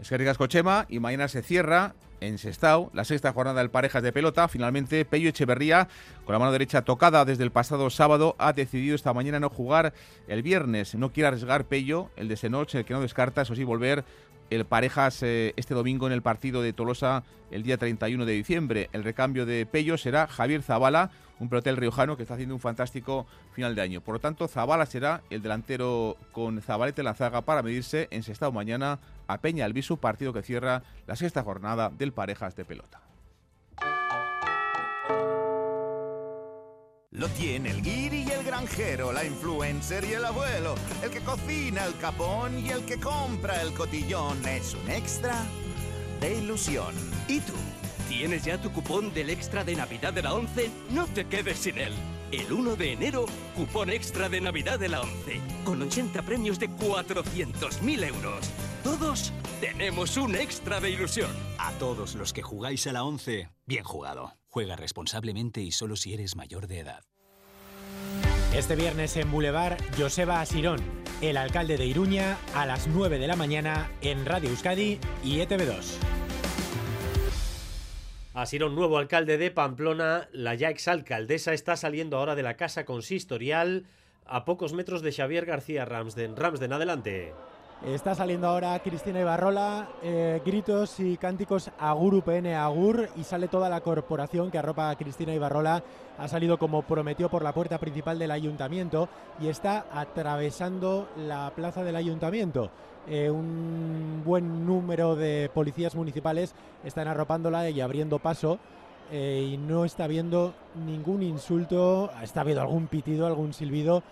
Es que Cochema y mañana se cierra en Sestao la sexta jornada del Parejas de Pelota. Finalmente, Pello Echeverría, con la mano derecha tocada desde el pasado sábado, ha decidido esta mañana no jugar el viernes. No quiere arriesgar Pello, el de Senoch, el que no descarta, eso sí, volver el Parejas eh, este domingo en el partido de Tolosa el día 31 de diciembre. El recambio de Pello será Javier Zabala, un pelotel riojano que está haciendo un fantástico final de año. Por lo tanto, Zabala será el delantero con Zabalete en la zaga para medirse en Sestao mañana a Peña Albisu, partido que cierra la sexta jornada del Parejas de Pelota. Lo tiene el guiri y el granjero, la influencer y el abuelo, el que cocina el capón y el que compra el cotillón. Es un extra de ilusión. ¿Y tú? ¿Tienes ya tu cupón del extra de Navidad de la 11? No te quedes sin él. El 1 de enero, cupón extra de Navidad de la 11, con 80 premios de 400.000 euros. Todos tenemos un extra de ilusión. A todos los que jugáis a la 11, bien jugado. Juega responsablemente y solo si eres mayor de edad. Este viernes en Boulevard, Joseba Asirón, el alcalde de Iruña, a las 9 de la mañana en Radio Euskadi y ETV2. Asirón, nuevo alcalde de Pamplona, la ya exalcaldesa está saliendo ahora de la casa consistorial a pocos metros de Xavier García Ramsden. Ramsden, adelante. Está saliendo ahora Cristina Ibarrola, eh, gritos y cánticos Agur UPN Agur y sale toda la corporación que arropa a Cristina Ibarrola. Ha salido como prometió por la puerta principal del ayuntamiento y está atravesando la plaza del ayuntamiento. Eh, un buen número de policías municipales están arropándola y abriendo paso. Eh, y no está habiendo ningún insulto, está habiendo algún pitido, algún silbido,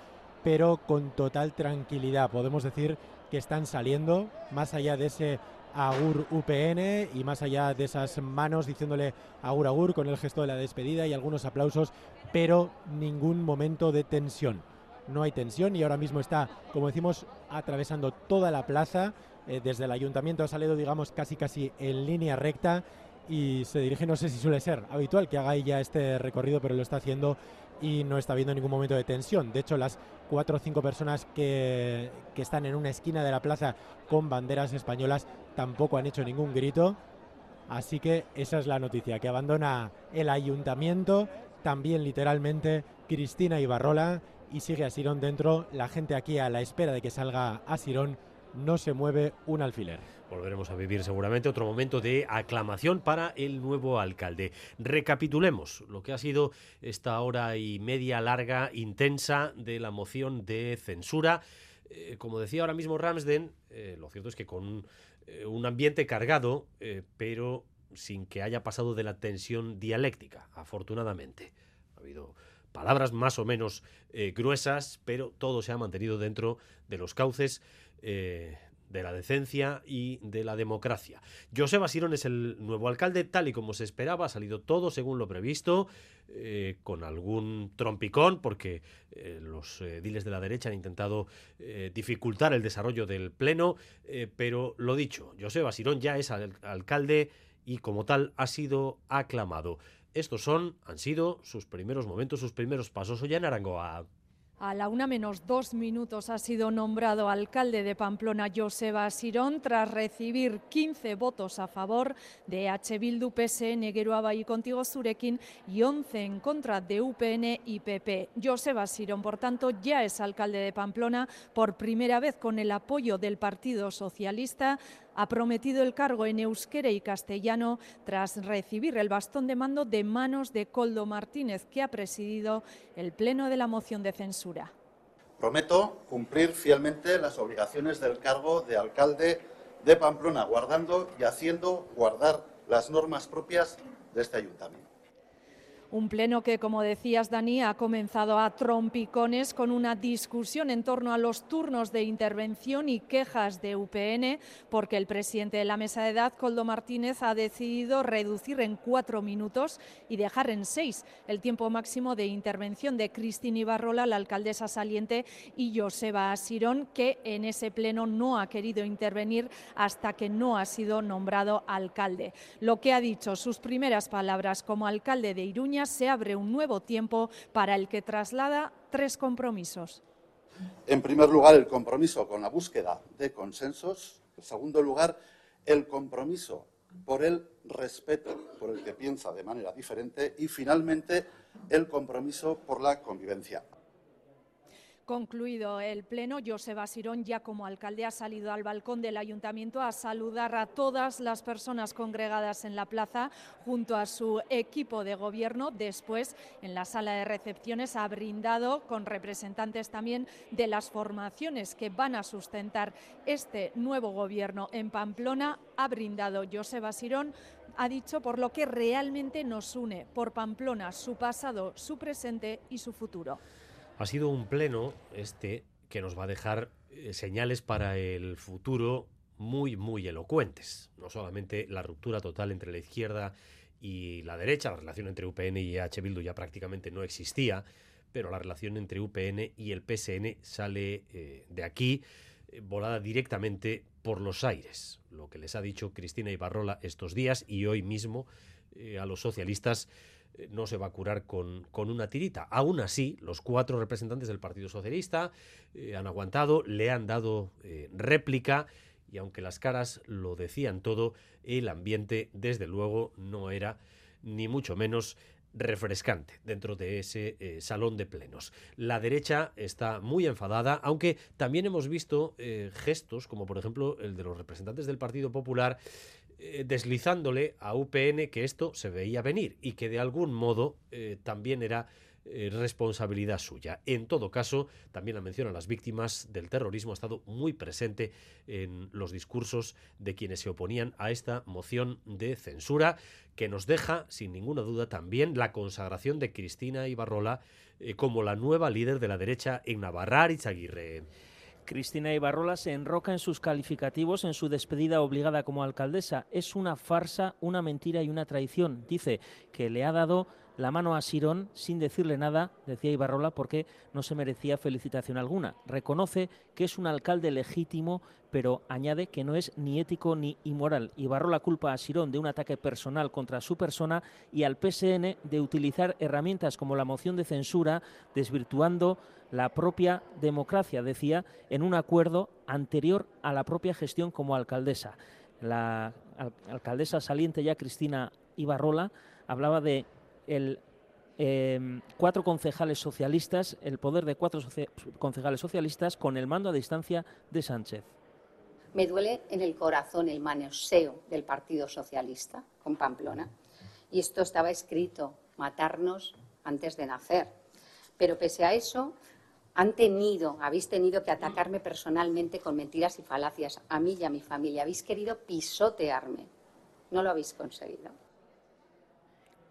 pero con total tranquilidad. Podemos decir que están saliendo, más allá de ese Agur UPN y más allá de esas manos diciéndole Agur Agur con el gesto de la despedida y algunos aplausos, pero ningún momento de tensión. No hay tensión y ahora mismo está, como decimos, atravesando toda la plaza. Eh, desde el ayuntamiento ha salido, digamos, casi casi en línea recta y se dirige, no sé si suele ser habitual que haga ya este recorrido, pero lo está haciendo y no está habiendo ningún momento de tensión. De hecho, las cuatro o cinco personas que, que están en una esquina de la plaza con banderas españolas tampoco han hecho ningún grito. Así que esa es la noticia, que abandona el ayuntamiento, también literalmente Cristina Ibarrola y sigue Asirón dentro. La gente aquí a la espera de que salga Asirón no se mueve un alfiler. Volveremos a vivir seguramente otro momento de aclamación para el nuevo alcalde. Recapitulemos lo que ha sido esta hora y media larga, intensa de la moción de censura. Eh, como decía ahora mismo Ramsden, eh, lo cierto es que con eh, un ambiente cargado, pero sin que haya pasado de la tensión dialéctica, afortunadamente. Ha habido palabras más o menos gruesas, pero todo se ha mantenido dentro de los cauces de la decencia y de la democracia. José Sirón es el nuevo alcalde, tal y como se esperaba, ha salido todo según lo previsto, eh, con algún trompicón, porque eh, los eh, diles de la derecha han intentado dificultar el desarrollo del Pleno, pero lo dicho, José Sirón ya es alcalde y como tal ha sido aclamado. Estos son, han sido sus primeros momentos, sus primeros pasos. Oye, en Arangoa. A la una menos dos minutos ha sido nombrado alcalde de Pamplona Joseba Sirón tras recibir 15 votos a favor de H. Bildu, PSN, Geroaba y Contigo Zurekin y 11 en contra de UPN y PP. Joseba Sirón, por tanto, ya es alcalde de Pamplona por primera vez con el apoyo del Partido Socialista ha prometido el cargo en euskera y castellano tras recibir el bastón de mando de manos de Coldo Martínez, que ha presidido el pleno de la moción de censura. Prometo cumplir fielmente las obligaciones del cargo de alcalde de Pamplona, guardando y haciendo guardar las normas propias de este ayuntamiento. Un pleno que, como decías, Dani, ha comenzado a trompicones con una discusión en torno a los turnos de intervención y quejas de UPN, porque el presidente de la mesa de edad, Coldo Martínez, ha decidido reducir en cuatro minutos y dejar en seis el tiempo máximo de intervención de Cristina Ibarrola, la alcaldesa saliente, y Joseba Asirón, que en ese pleno no ha querido intervenir hasta que no ha sido nombrado alcalde. Lo que ha dicho, sus primeras palabras como alcalde de Iruña, se abre un nuevo tiempo para el que traslada tres compromisos. En primer lugar, el compromiso con la búsqueda de consensos. En segundo lugar, el compromiso por el respeto por el que piensa de manera diferente. Y finalmente, el compromiso por la convivencia. Concluido el pleno, Joseba Sirón, ya como alcalde, ha salido al balcón del ayuntamiento a saludar a todas las personas congregadas en la plaza junto a su equipo de gobierno. Después, en la sala de recepciones, ha brindado con representantes también de las formaciones que van a sustentar este nuevo gobierno en Pamplona. Ha brindado Joseba Sirón ha dicho por lo que realmente nos une, por Pamplona, su pasado, su presente y su futuro. Ha sido un pleno este que nos va a dejar eh, señales para el futuro muy, muy elocuentes. No solamente la ruptura total entre la izquierda y la derecha, la relación entre UPN y H. Bildu ya prácticamente no existía, pero la relación entre UPN y el PSN sale eh, de aquí eh, volada directamente por los aires. Lo que les ha dicho Cristina Ibarrola estos días y hoy mismo a los socialistas eh, no se va a curar con, una tirita. Aún así, los cuatro representantes del Partido Socialista eh, han aguantado, le han dado eh, réplica y aunque las caras lo decían todo, el ambiente desde luego no era ni mucho menos refrescante dentro de ese salón de plenos. La derecha está muy enfadada, aunque también hemos visto gestos, como por ejemplo el de los representantes del Partido Popular, eh, deslizándole a UPN que esto se veía venir y que de algún modo eh, también era eh, responsabilidad suya. En todo caso, también la mención a las víctimas del terrorismo ha estado muy presente en los discursos de quienes se oponían a esta moción de censura que nos deja, sin ninguna duda, también la consagración de Cristina Ibarrola como la nueva líder de la derecha en Navarra, Izaguirre. Cristina Ibarrola se enroca en sus calificativos en su despedida obligada como alcaldesa. Es una farsa, una mentira y una traición. Dice que le ha dado la mano a Sirón sin decirle nada, decía Ibarrola, porque no se merecía felicitación alguna. Reconoce que es un alcalde legítimo, pero añade que no es ni ético ni inmoral. Ibarrola culpa a Sirón de un ataque personal contra su persona y al PSN de utilizar herramientas como la moción de censura, desvirtuando la propia democracia, decía, en un acuerdo anterior a la propia gestión como alcaldesa. La alcaldesa saliente ya, Cristina Ibarrola, hablaba de el em, cuatro concejales socialistas, el poder de cuatro concejales socialistas con el mando a distancia de Sánchez. Me duele en el corazón el manoseo del Partido Socialista con Pamplona. Y esto estaba escrito, matarnos antes de nacer. Pero pese a eso, han tenido, habéis tenido que atacarme personalmente con mentiras y falacias, a mí y a mi familia. Habéis querido pisotearme. No lo habéis conseguido.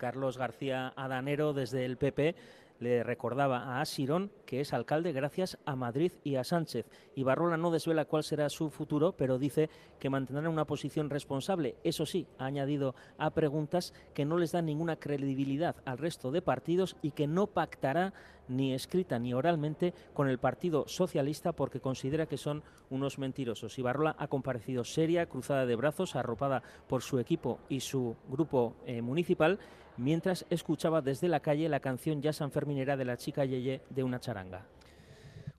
Carlos García Adanero desde el PP le recordaba a Asirón que es alcalde gracias a Madrid y a Sánchez. Ibarrola no desvela cuál será su futuro, pero dice que mantendrá una posición responsable. Eso sí, ha añadido a preguntas que no les dan ninguna credibilidad al resto de partidos y que no pactará ni escrita ni oralmente con el Partido Socialista porque considera que son unos mentirosos. Ibarrola ha comparecido seria, cruzada de brazos, arropada por su equipo y su grupo eh, municipal mientras escuchaba desde la calle la canción ya sanferminera de la chica Yeye de una charanga.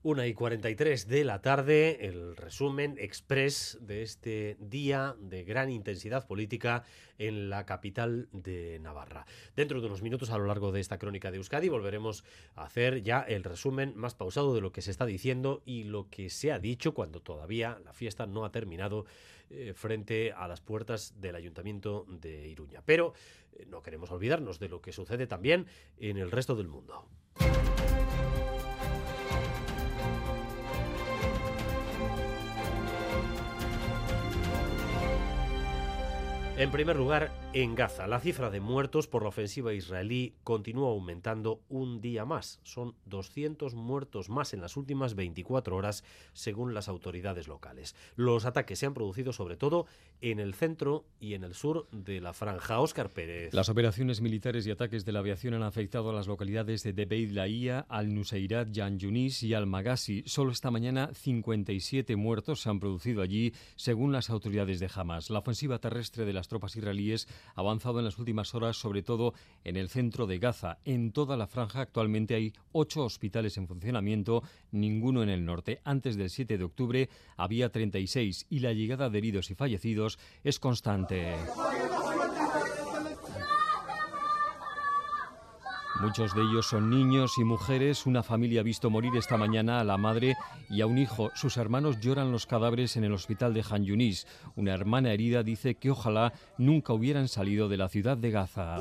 Una y 43 de la tarde, el resumen express de este día de gran intensidad política en la capital de Navarra. Dentro de unos minutos, a lo largo de esta crónica de Euskadi, volveremos a hacer ya el resumen más pausado de lo que se está diciendo y lo que se ha dicho cuando todavía la fiesta no ha terminado eh, frente a las puertas del Ayuntamiento de Iruña. Pero eh, no queremos olvidarnos de lo que sucede también en el resto del mundo. En primer lugar, En Gaza, la cifra de muertos por la ofensiva israelí continúa aumentando un día más. Son 200 muertos más en las últimas 24 horas, según las autoridades locales. Los ataques se han producido sobre todo en el centro y en el sur de la franja. Óscar Pérez. Las operaciones militares y ataques de la aviación han afectado a las localidades de Debeid Laía, Al-Nuseirat, Yan Yunis y Al-Magasi. Solo esta mañana 57 muertos se han producido allí, según las autoridades de Hamas. La ofensiva terrestre de las tropas israelíes ha avanzado en las últimas horas, sobre todo en el centro de Gaza. En toda la franja actualmente hay ocho hospitales en funcionamiento, ninguno en el norte. Antes del 7 de octubre había 36 y la llegada de heridos y fallecidos es constante. Muchos de ellos son niños y mujeres. Una familia ha visto morir esta mañana a la madre y a un hijo. Sus hermanos lloran los cadáveres en el hospital de Han Yunis. Una hermana herida dice que ojalá nunca hubieran salido de la ciudad de Gaza.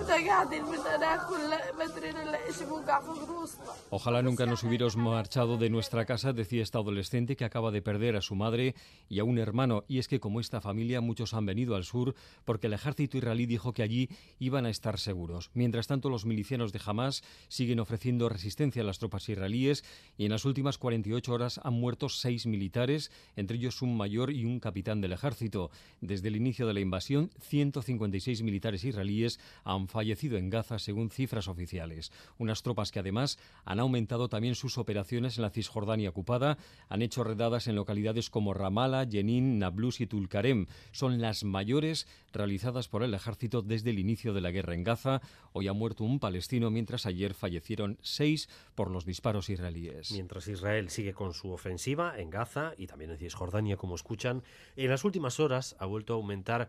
Ojalá nunca nos hubiéramos marchado de nuestra casa, decía esta adolescente que acaba de perder a su madre y a un hermano. Y es que como esta familia, muchos han venido al sur porque el ejército israelí dijo que allí iban a estar seguros. Mientras tanto, los milicianos de Hamas siguen ofreciendo resistencia a las tropas israelíes y en las últimas 48 horas han muerto seis militares, entre ellos un mayor y un capitán del ejército. Desde el inicio de la invasión, 156 militares israelíes han fallecido en Gaza, según cifras oficiales. Unas tropas que además han aumentado también sus operaciones en la Cisjordania ocupada, han hecho redadas en localidades como Ramallah, Jenin, Nablus y Tulkarem. Son las mayores realizadas por el ejército desde el inicio de la guerra en Gaza. Hoy ha muerto un palestino mientras ayer fallecieron seis por los disparos israelíes. Mientras Israel sigue con su ofensiva en Gaza y también en Cisjordania, como escuchan, en las últimas horas ha vuelto a aumentar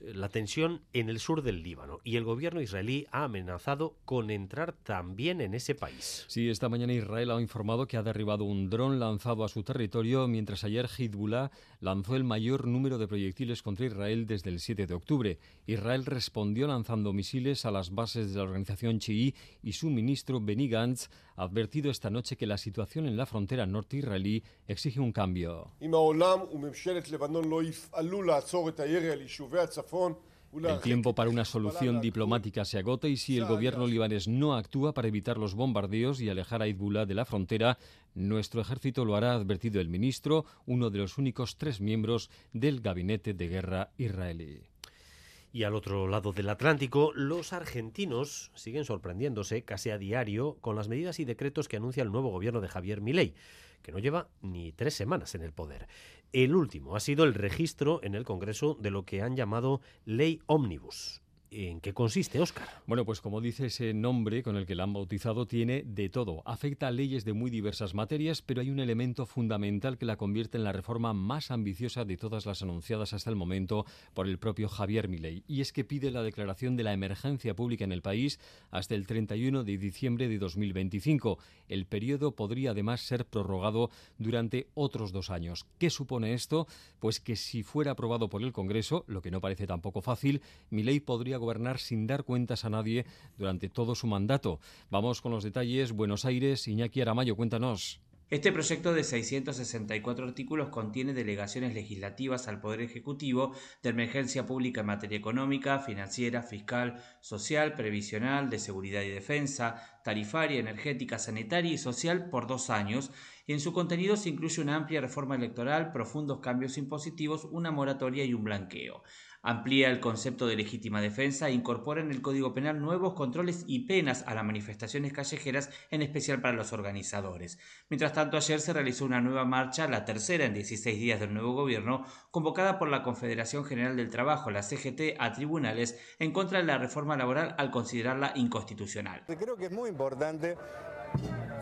la tensión en el sur del Líbano y el gobierno israelí ha amenazado con entrar también en ese país. Sí, esta mañana Israel ha informado que ha derribado un dron lanzado a su territorio, mientras ayer Hezbollah lanzó el mayor número de proyectiles contra Israel desde el 7 de octubre. Israel respondió lanzando misiles a las bases de la organización chií y su ministro Benny Gantz ha advertido esta noche que la situación en la frontera norte israelí exige un cambio. El tiempo para una solución diplomática se agota y si el gobierno libanés no actúa para evitar los bombardeos y alejar a Hezbollah de la frontera, nuestro ejército lo hará, ha advertido el ministro, uno de los únicos tres miembros del gabinete de guerra israelí. Y al otro lado del Atlántico, los argentinos siguen sorprendiéndose casi a diario con las medidas y decretos que anuncia el nuevo gobierno de Javier Milei, que no lleva ni tres semanas en el poder. El último. Ha sido el registro en el Congreso de lo que han llamado Ley Omnibus, ¿En qué consiste, Óscar? Bueno, pues como dice ese nombre con el que la han bautizado, tiene de todo. Afecta a leyes de muy diversas materias, pero hay un elemento fundamental que la convierte en la reforma más ambiciosa de todas las anunciadas hasta el momento por el propio Javier Milei. Y es que pide la declaración de la emergencia pública en el país hasta el 31 de diciembre de 2025. El periodo podría además ser prorrogado durante otros dos años. ¿Qué supone esto? Pues que si fuera aprobado por el Congreso, lo que no parece tampoco fácil, Milei podría gobernar sin dar cuentas a nadie durante todo su mandato. Vamos con los detalles. Buenos Aires, Iñaki Aramayo, cuéntanos. Este proyecto de 664 artículos contiene delegaciones legislativas al Poder Ejecutivo de emergencia pública en materia económica, financiera, fiscal, social, previsional, de seguridad y defensa, tarifaria, energética, sanitaria y social por dos años, y en su contenido se incluye una amplia reforma electoral, profundos cambios impositivos, una moratoria y un blanqueo amplía el concepto de legítima defensa e incorpora en el Código Penal nuevos controles y penas a las manifestaciones callejeras, en especial para los organizadores. Mientras tanto, ayer se realizó una nueva marcha, la tercera en 16 días del nuevo gobierno, convocada por la Confederación General del Trabajo, la CGT, a tribunales en contra de la reforma laboral al considerarla inconstitucional. Creo que es muy importante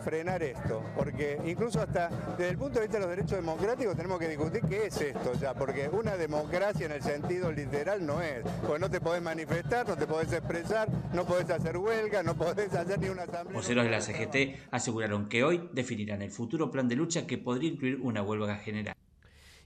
frenar esto, porque incluso hasta desde el punto de vista de los derechos democráticos tenemos que discutir qué es esto ya, porque una democracia en el sentido literal no es, porque no te podés manifestar, no te podés expresar, no podés hacer huelga, no podés hacer ni una asamblea. Voceros de la CGT aseguraron que hoy definirán el futuro plan de lucha que podría incluir una huelga general.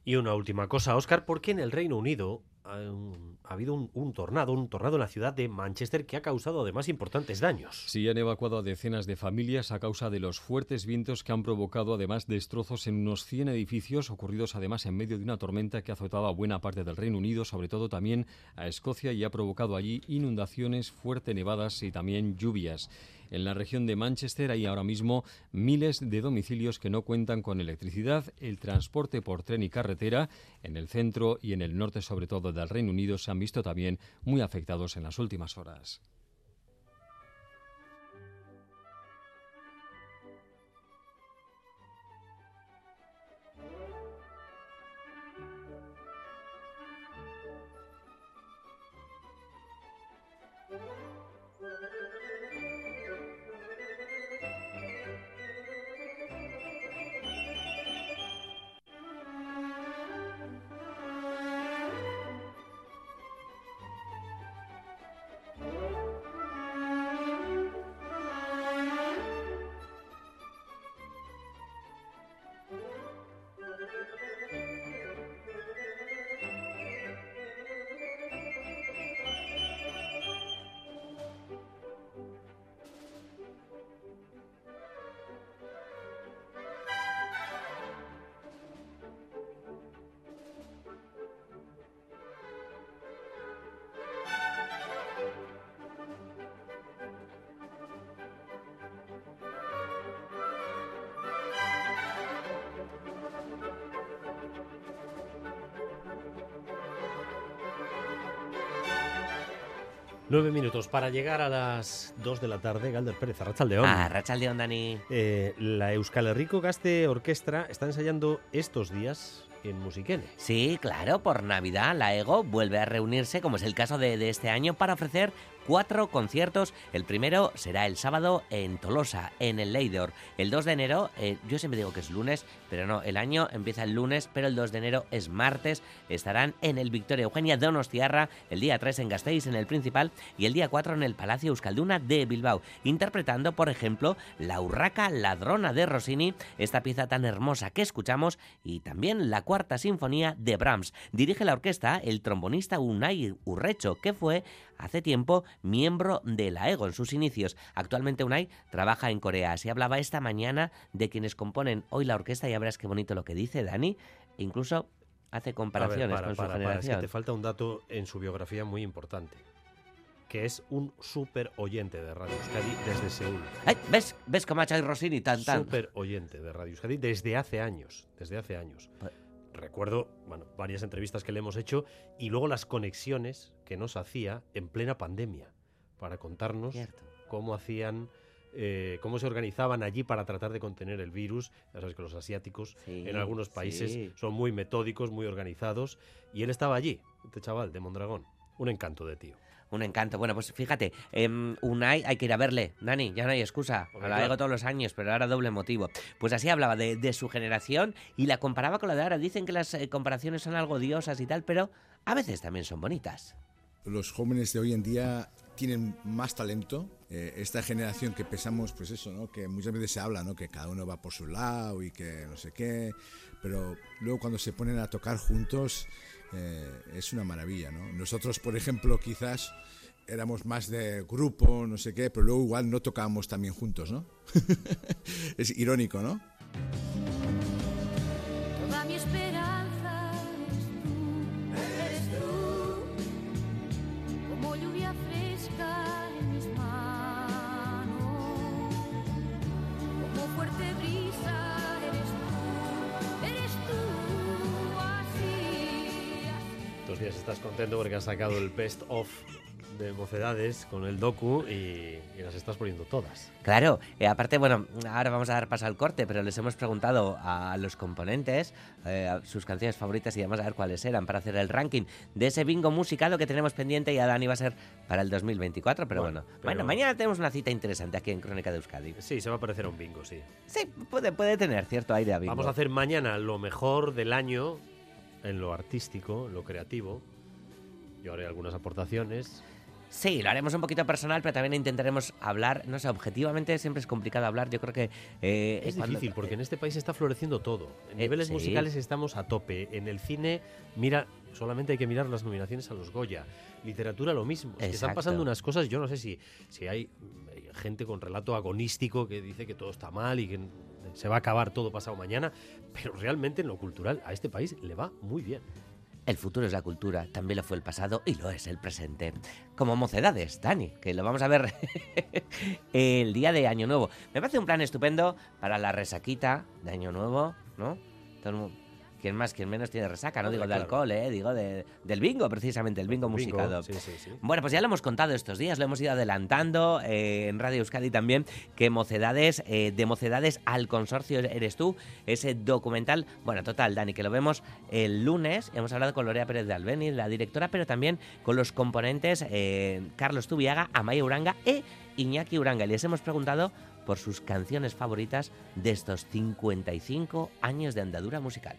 Y una última cosa, Oscar, ¿por qué en el Reino Unido un- ha habido un, tornado, un tornado en la ciudad de Manchester que ha causado además importantes daños. Sí, han evacuado a decenas de familias a causa de los fuertes vientos que han provocado además destrozos en unos 100 edificios, ocurridos además en medio de una tormenta que ha azotado a buena parte del Reino Unido, sobre todo también a Escocia y ha provocado allí inundaciones, fuertes nevadas y también lluvias. En la región de Manchester hay ahora mismo miles de domicilios que no cuentan con electricidad, el transporte por tren y carretera en el centro y en el norte sobre todo del Reino Unido se han visto también muy afectados en las últimas horas. Nueve minutos para llegar a las dos de la tarde. Galder Pérez, Arrachaldeón. Ah, Arrachaldeón, Dani. Eh, la Euskal Herriko Gaste Orquestra está ensayando estos días en Musiquene. Sí, claro, por Navidad la EGO vuelve a reunirse, como es el caso de, de este año, para ofrecer cuatro conciertos. El primero será el sábado en Tolosa, en el Leidor. El 2 de enero, eh, yo siempre digo que es lunes, pero no, el año empieza el lunes, pero el 2 de enero es martes. Estarán en el Victoria Eugenia Donostiarra, el día 3 en Gasteiz, en el Principal, y el día 4 en el Palacio Euskalduna de Bilbao, interpretando, por ejemplo, La Urraca Ladrona de Rossini, esta pieza tan hermosa que escuchamos, y también la Cuarta Sinfonía de Brahms. Dirige la orquesta el trombonista Unai Urrecho, que fue hace tiempo miembro de la EGO en sus inicios. Actualmente Unai trabaja en Corea. Se hablaba esta mañana de quienes componen hoy la orquesta, ya verás qué bonito lo que dice Dani. Incluso hace comparaciones A ver, para, con su para, para, es generación. que te falta un dato en su biografía muy importante. Que es un súper oyente de Radio Euskadi desde Seúl. Ay, ¿ves, ¿Ves cómo ha hecho Rossini tan tan? Súper oyente de Radio Euskadi desde hace años. Desde hace años. Recuerdo, bueno, varias entrevistas que le hemos hecho y luego las conexiones que nos hacía en plena pandemia para contarnos Cierto. cómo hacían, eh, cómo se organizaban allí para tratar de contener el virus. Ya sabes que los asiáticos Sí, en algunos países sí. son muy metódicos, muy organizados y él estaba allí, este chaval de Mondragón. Un encanto de tío. Un encanto. Bueno, pues fíjate, em, Unai hay que ir a verle. Dani, ya no hay excusa. Claro. digo todos los años, pero ahora doble motivo. Pues así hablaba de, de su generación y la comparaba con la de ahora. Dicen que las eh, comparaciones son algo diosas y tal, pero a veces también son bonitas. Los jóvenes de hoy en día tienen más talento. Eh, esta generación que pensamos, pues eso, ¿no? que muchas veces se habla, ¿no? que cada uno va por su lado y que no sé qué, pero luego cuando se ponen a tocar juntos eh, es una maravilla. ¿no? Nosotros, por ejemplo, quizás éramos más de grupo, no sé qué, pero luego igual no tocábamos también juntos, ¿no? es irónico, ¿no? Estás contento porque has sacado el best of de mocedades con el docu y, y las estás poniendo todas. Claro, eh, aparte, bueno, ahora vamos a dar paso al corte, pero les hemos preguntado a los componentes eh, a sus canciones favoritas y vamos a ver cuáles eran para hacer el ranking de ese bingo musicado que tenemos pendiente y a Dani va a ser para el 2024, pero bueno. Bueno, Bueno, pero- mañana tenemos una cita interesante aquí en Crónica de Euskadi. Sí, se va a parecer a un bingo, sí. Sí, puede, puede tener cierto aire a bingo. Vamos a hacer mañana lo mejor del año en lo artístico, lo creativo. Yo haré algunas aportaciones. Sí, lo haremos un poquito personal, pero también intentaremos hablar, no sé, objetivamente siempre es complicado hablar, yo creo que... eh, Es cuando- difícil porque en este país está floreciendo todo. En niveles sí. musicales estamos a tope. En el cine, mira, solamente hay que mirar las nominaciones a los Goya. Literatura lo mismo. Es que están pasando unas cosas, yo no sé si, si hay gente con relato agonístico que dice que todo está mal y que se va a acabar todo pasado mañana, pero realmente en lo cultural a este país le va muy bien. El futuro es la cultura, también lo fue el pasado y lo es el presente. Como mocedades, Dani, que lo vamos a ver el día de Año Nuevo. Me parece un plan estupendo para la resaquita de Año Nuevo, ¿no? Todo el mu- ¿Quién más, quién menos tiene resaca? No digo de claro. alcohol, ¿eh? Digo de- del bingo, precisamente, el bingo bingo, musicado. sí, sí, sí. Bueno, pues ya lo hemos contado estos días, lo hemos ido adelantando eh, en Radio Euskadi también, que Mocedades, eh, de Mocedades al Consorcio Eres Tú, ese documental, bueno, total, Dani, que lo vemos el lunes, hemos hablado con Lorea Pérez de Albeni, la directora, pero también con los componentes eh, Carlos Tubiaga, Amaya Uranga e Iñaki Uranga. Y les hemos preguntado por sus canciones favoritas de estos 55 años de andadura musical.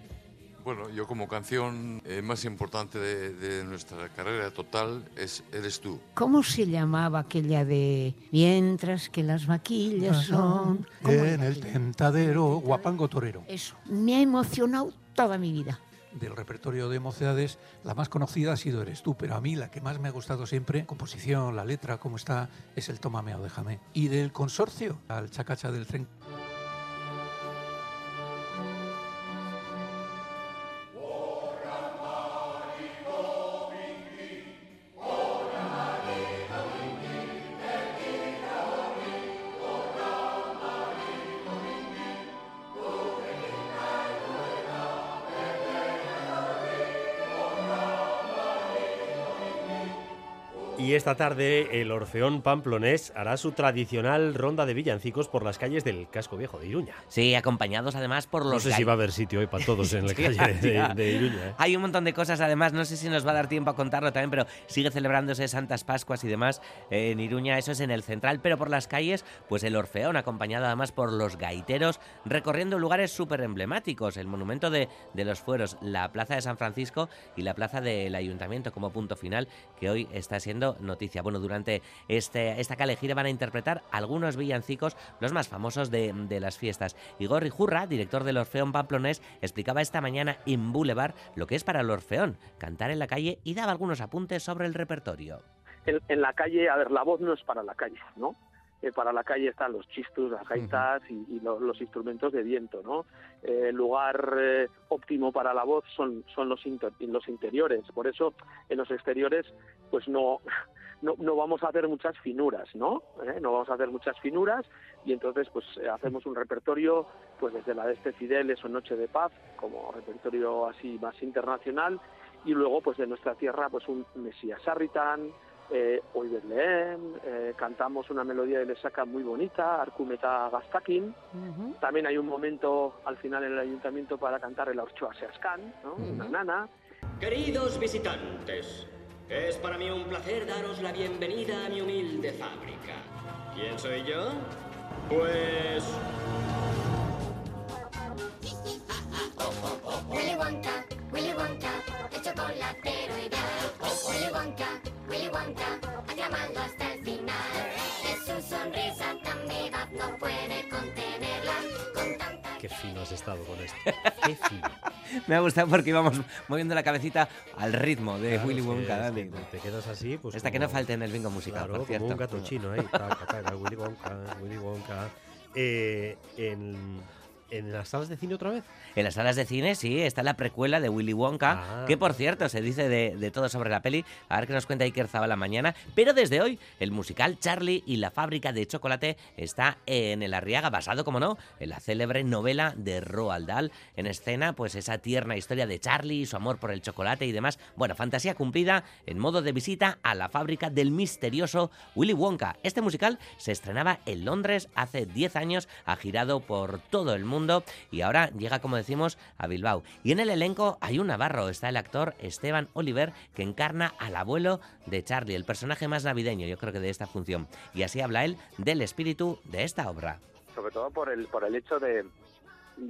Bueno, yo como canción eh, más importante de, de nuestra carrera total es Eres tú. ¿Cómo se llamaba aquella de mientras que las vaquillas son? ¿Cómo En el tentadero Guapango Torero. Eso, me ha emocionado toda mi vida. Del repertorio de mocedades, la más conocida ha sido Eres tú, pero a mí la que más me ha gustado siempre, composición, la letra, cómo está, es el Tómame o déjame. Y del consorcio, al Chacacha del tren. Esta tarde el Orfeón Pamplonés hará su tradicional ronda de villancicos por las calles del casco viejo de Iruña. Sí, acompañados además por los... No sé si va a haber sitio hoy para todos en la calle de, de Iruña. ¿eh? Hay un montón de cosas, además, no sé si nos va a dar tiempo a contarlo también, pero sigue celebrándose Santas Pascuas y demás en Iruña, eso es en el central, pero por las calles, pues el Orfeón, acompañado además por los gaiteros, recorriendo lugares súper emblemáticos, el monumento de, de los fueros, la plaza de San Francisco y la plaza del Ayuntamiento como punto final, que hoy está siendo noticia. Bueno, durante este, esta calejira van a interpretar algunos villancicos, los más famosos de, de las fiestas. Igor Rijurra, director del Orfeón Pamplonés, explicaba esta mañana en Boulevard lo que es para el Orfeón, cantar en la calle y daba algunos apuntes sobre el repertorio. en, en la calle, a ver, la voz no es para la calle, ¿no? Eh, para la calle están los chistos, las gaitas y, y lo- los instrumentos de viento, ¿no? Eh, el lugar eh, óptimo para la voz son, son los, inter- los interiores, por eso en los exteriores pues no, no, no vamos a hacer muchas finuras, ¿no? ¿Eh? No vamos a hacer muchas finuras y entonces pues eh, hacemos un repertorio pues desde la de este Fideles o Noche de Paz como repertorio así más internacional y luego pues de nuestra tierra pues un Mesías Sarritan, eh, Hoy eh, cantamos una melodía de Lesaca muy bonita, Arcumeta Gastakin, también hay un momento al final en el ayuntamiento para cantar el Orchoa Seascan, ¿no? una nana, Queridos visitantes, es para mí un placer daros la bienvenida a mi humilde fábrica. ¿Quién soy yo? Pues... Willy Wonka, Willy Wonka, el chocolatero ideal. Willy Wonka, Willy Wonka, aclamando hasta el final. Es su sonrisa tan vivaz, no puede contenerla. Con tanta Qué fino has estado con esto. Qué fino. Me ha gustado porque íbamos moviendo la cabecita al ritmo de Claro, Willy sí, Wonka. es Dani. que te quedas así, pues Hasta que como- no falte en el bingo musical, Claro, por como cierto. un gato chino taca, taca, Willy Wonka, Willy Wonka. Eh, en, ¿En las salas de cine otra vez? En las salas de cine, sí, está la precuela de Willy Wonka, Ah. que por cierto se dice de, de todo sobre la peli, a ver qué nos cuenta Iker Zabala mañana, pero desde hoy el musical Charlie y la fábrica de chocolate está en el Arriaga, basado, como no, en la célebre novela de Roald Dahl, en escena pues esa tierna historia de Charlie y su amor por el chocolate y demás. Bueno, fantasía cumplida en modo de visita a la fábrica del misterioso Willy Wonka. Este musical se estrenaba en Londres hace 10 años, ha girado por todo el mundo y ahora llega, como decimos, a Bilbao. Y en el elenco hay un navarro, está el actor Esteban Oliver, que encarna al abuelo de Charlie, el personaje más navideño, yo creo que de esta función. Y así habla él del espíritu de esta obra. sobre todo por el, por el hecho de,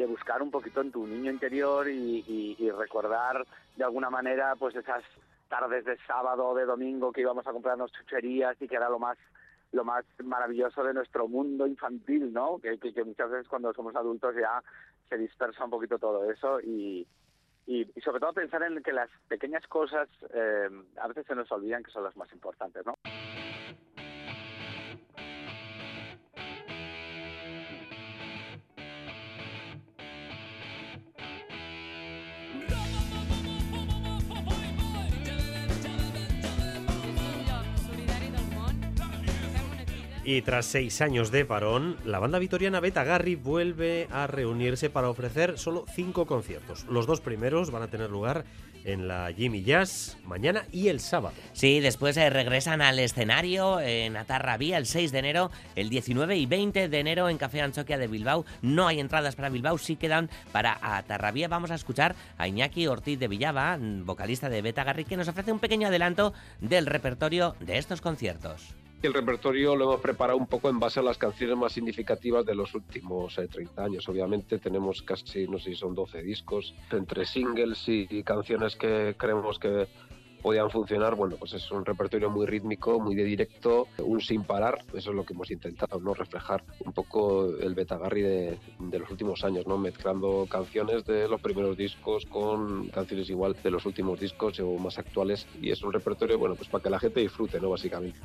buscar un poquito en tu niño interior y recordar de alguna manera pues esas tardes de sábado o de domingo que íbamos a comprarnos chucherías y que era lo más lo más maravilloso de nuestro mundo infantil, ¿no? Que, muchas veces cuando somos adultos ya se dispersa un poquito todo eso y, y, y sobre todo pensar en que las pequeñas cosas eh, a veces se nos olvidan que son las más importantes, ¿no? Y tras seis años de parón, la banda vitoriana Beta Garry vuelve a reunirse para ofrecer solo cinco conciertos. Los dos primeros van a tener lugar en la Jimmy Jazz mañana y el sábado. Sí, después eh, regresan al escenario en Atarrabía el 6 de enero, el 19 y 20 de enero en Café Anchoquia de Bilbao. No hay entradas para Bilbao, sí quedan para Atarrabía. Vamos a escuchar a Iñaki Ortiz de Villaba, vocalista de Beta Garry, que nos ofrece un pequeño adelanto del repertorio de estos conciertos. El repertorio lo hemos preparado un poco en base a las canciones más significativas de los últimos eh, 30 años. Obviamente tenemos casi, no sé si son 12 discos, entre singles y, y canciones que creemos que podían funcionar. Bueno, pues es un repertorio muy rítmico, muy de directo, un sin parar. Eso es lo que hemos intentado, ¿no? Reflejar un poco el Betagarry de, de los últimos años, ¿no? Mezclando canciones de los primeros discos con canciones igual de los últimos discos o más actuales. Y es un repertorio, bueno, pues para que la gente disfrute, ¿no? Básicamente.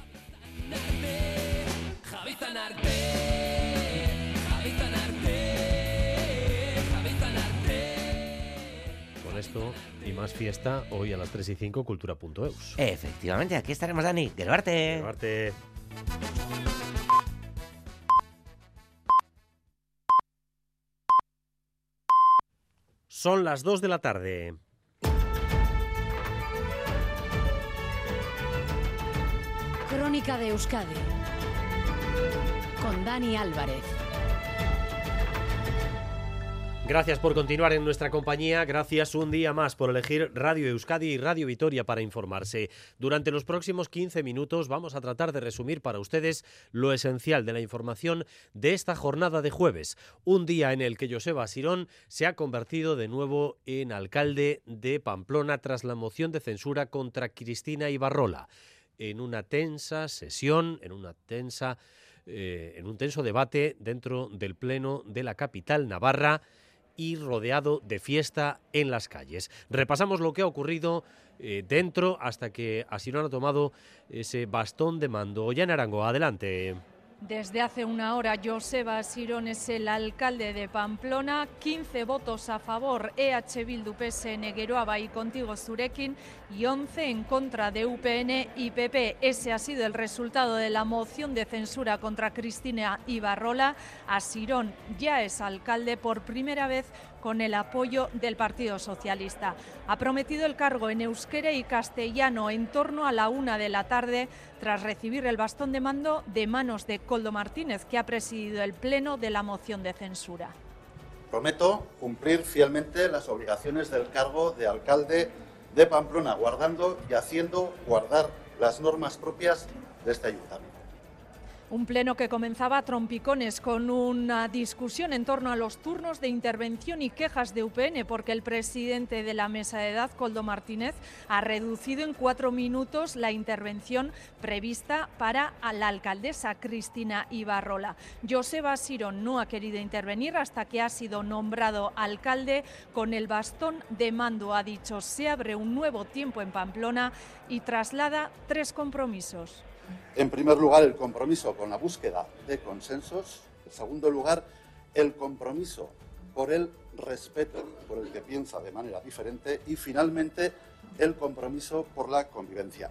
Con esto y más fiesta, hoy a las 3 y 5, cultura.eus. Efectivamente, aquí estaremos, Dani. Gerbarte. Gerbarte. Son las 2 de la tarde. Crónica de Euskadi con Dani Álvarez. Gracias por continuar en nuestra compañía, gracias un día más por elegir Radio Euskadi y Radio Vitoria para informarse. Durante los próximos 15 minutos vamos a tratar de resumir para ustedes lo esencial de la información de esta jornada de jueves, un día en el que Joseba Sirón se ha convertido de nuevo en alcalde de Pamplona tras la moción de censura contra Cristina Ibarrola. En una tensa sesión, en una tensa eh, en un tenso debate dentro del Pleno de la capital navarra y rodeado de fiesta en las calles. Repasamos lo que ha ocurrido eh, dentro hasta que Asirón ha tomado ese bastón de mando. Ollana Arango, adelante. Desde hace una hora, Joseba Sirón es el alcalde de Pamplona. 15 votos a favor, EH Bildu, PSN, y Contigo Zurekin, y 11 en contra de UPN y PP. Ese ha sido el resultado de la moción de censura contra Cristina Ibarrola. Asirón ya es alcalde por primera vez con el apoyo del Partido Socialista. Ha prometido el cargo en euskera y castellano en torno a la una de la tarde tras recibir el bastón de mando de manos de Coldo Martínez, que ha presidido el pleno de la moción de censura. Prometo cumplir fielmente las obligaciones del cargo de alcalde de Pamplona, guardando y haciendo guardar las normas propias de este ayuntamiento. Un pleno que comenzaba a trompicones con una discusión en torno a los turnos de intervención y quejas de UPN, porque el presidente de la mesa de edad, Coldo Martínez, ha reducido en cuatro minutos la intervención prevista para la alcaldesa Cristina Ibarrola. Joseba Sirón no ha querido intervenir hasta que ha sido nombrado alcalde con el bastón de mando. Ha dicho, se abre un nuevo tiempo en Pamplona y traslada tres compromisos. En primer lugar, el compromiso con la búsqueda de consensos. En segundo lugar, el compromiso por el respeto por el que piensa de manera diferente. Y finalmente, el compromiso por la convivencia.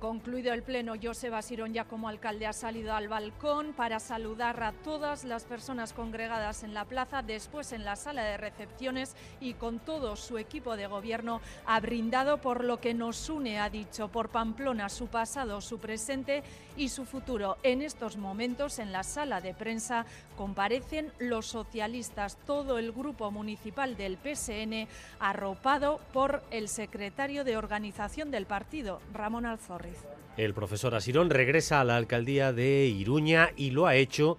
Concluido el pleno, Joseba Sirón ya como alcalde ha salido al balcón para saludar a todas las personas congregadas en la plaza, después en la sala de recepciones y con todo su equipo de gobierno ha brindado por lo que nos une, ha dicho, por Pamplona, su pasado, su presente y su futuro. En estos momentos en la sala de prensa comparecen los socialistas, todo el grupo municipal del PSN arropado por el secretario de organización del partido, Ramón Alzorri. El profesor Asirón regresa a la alcaldía de Iruña y lo ha hecho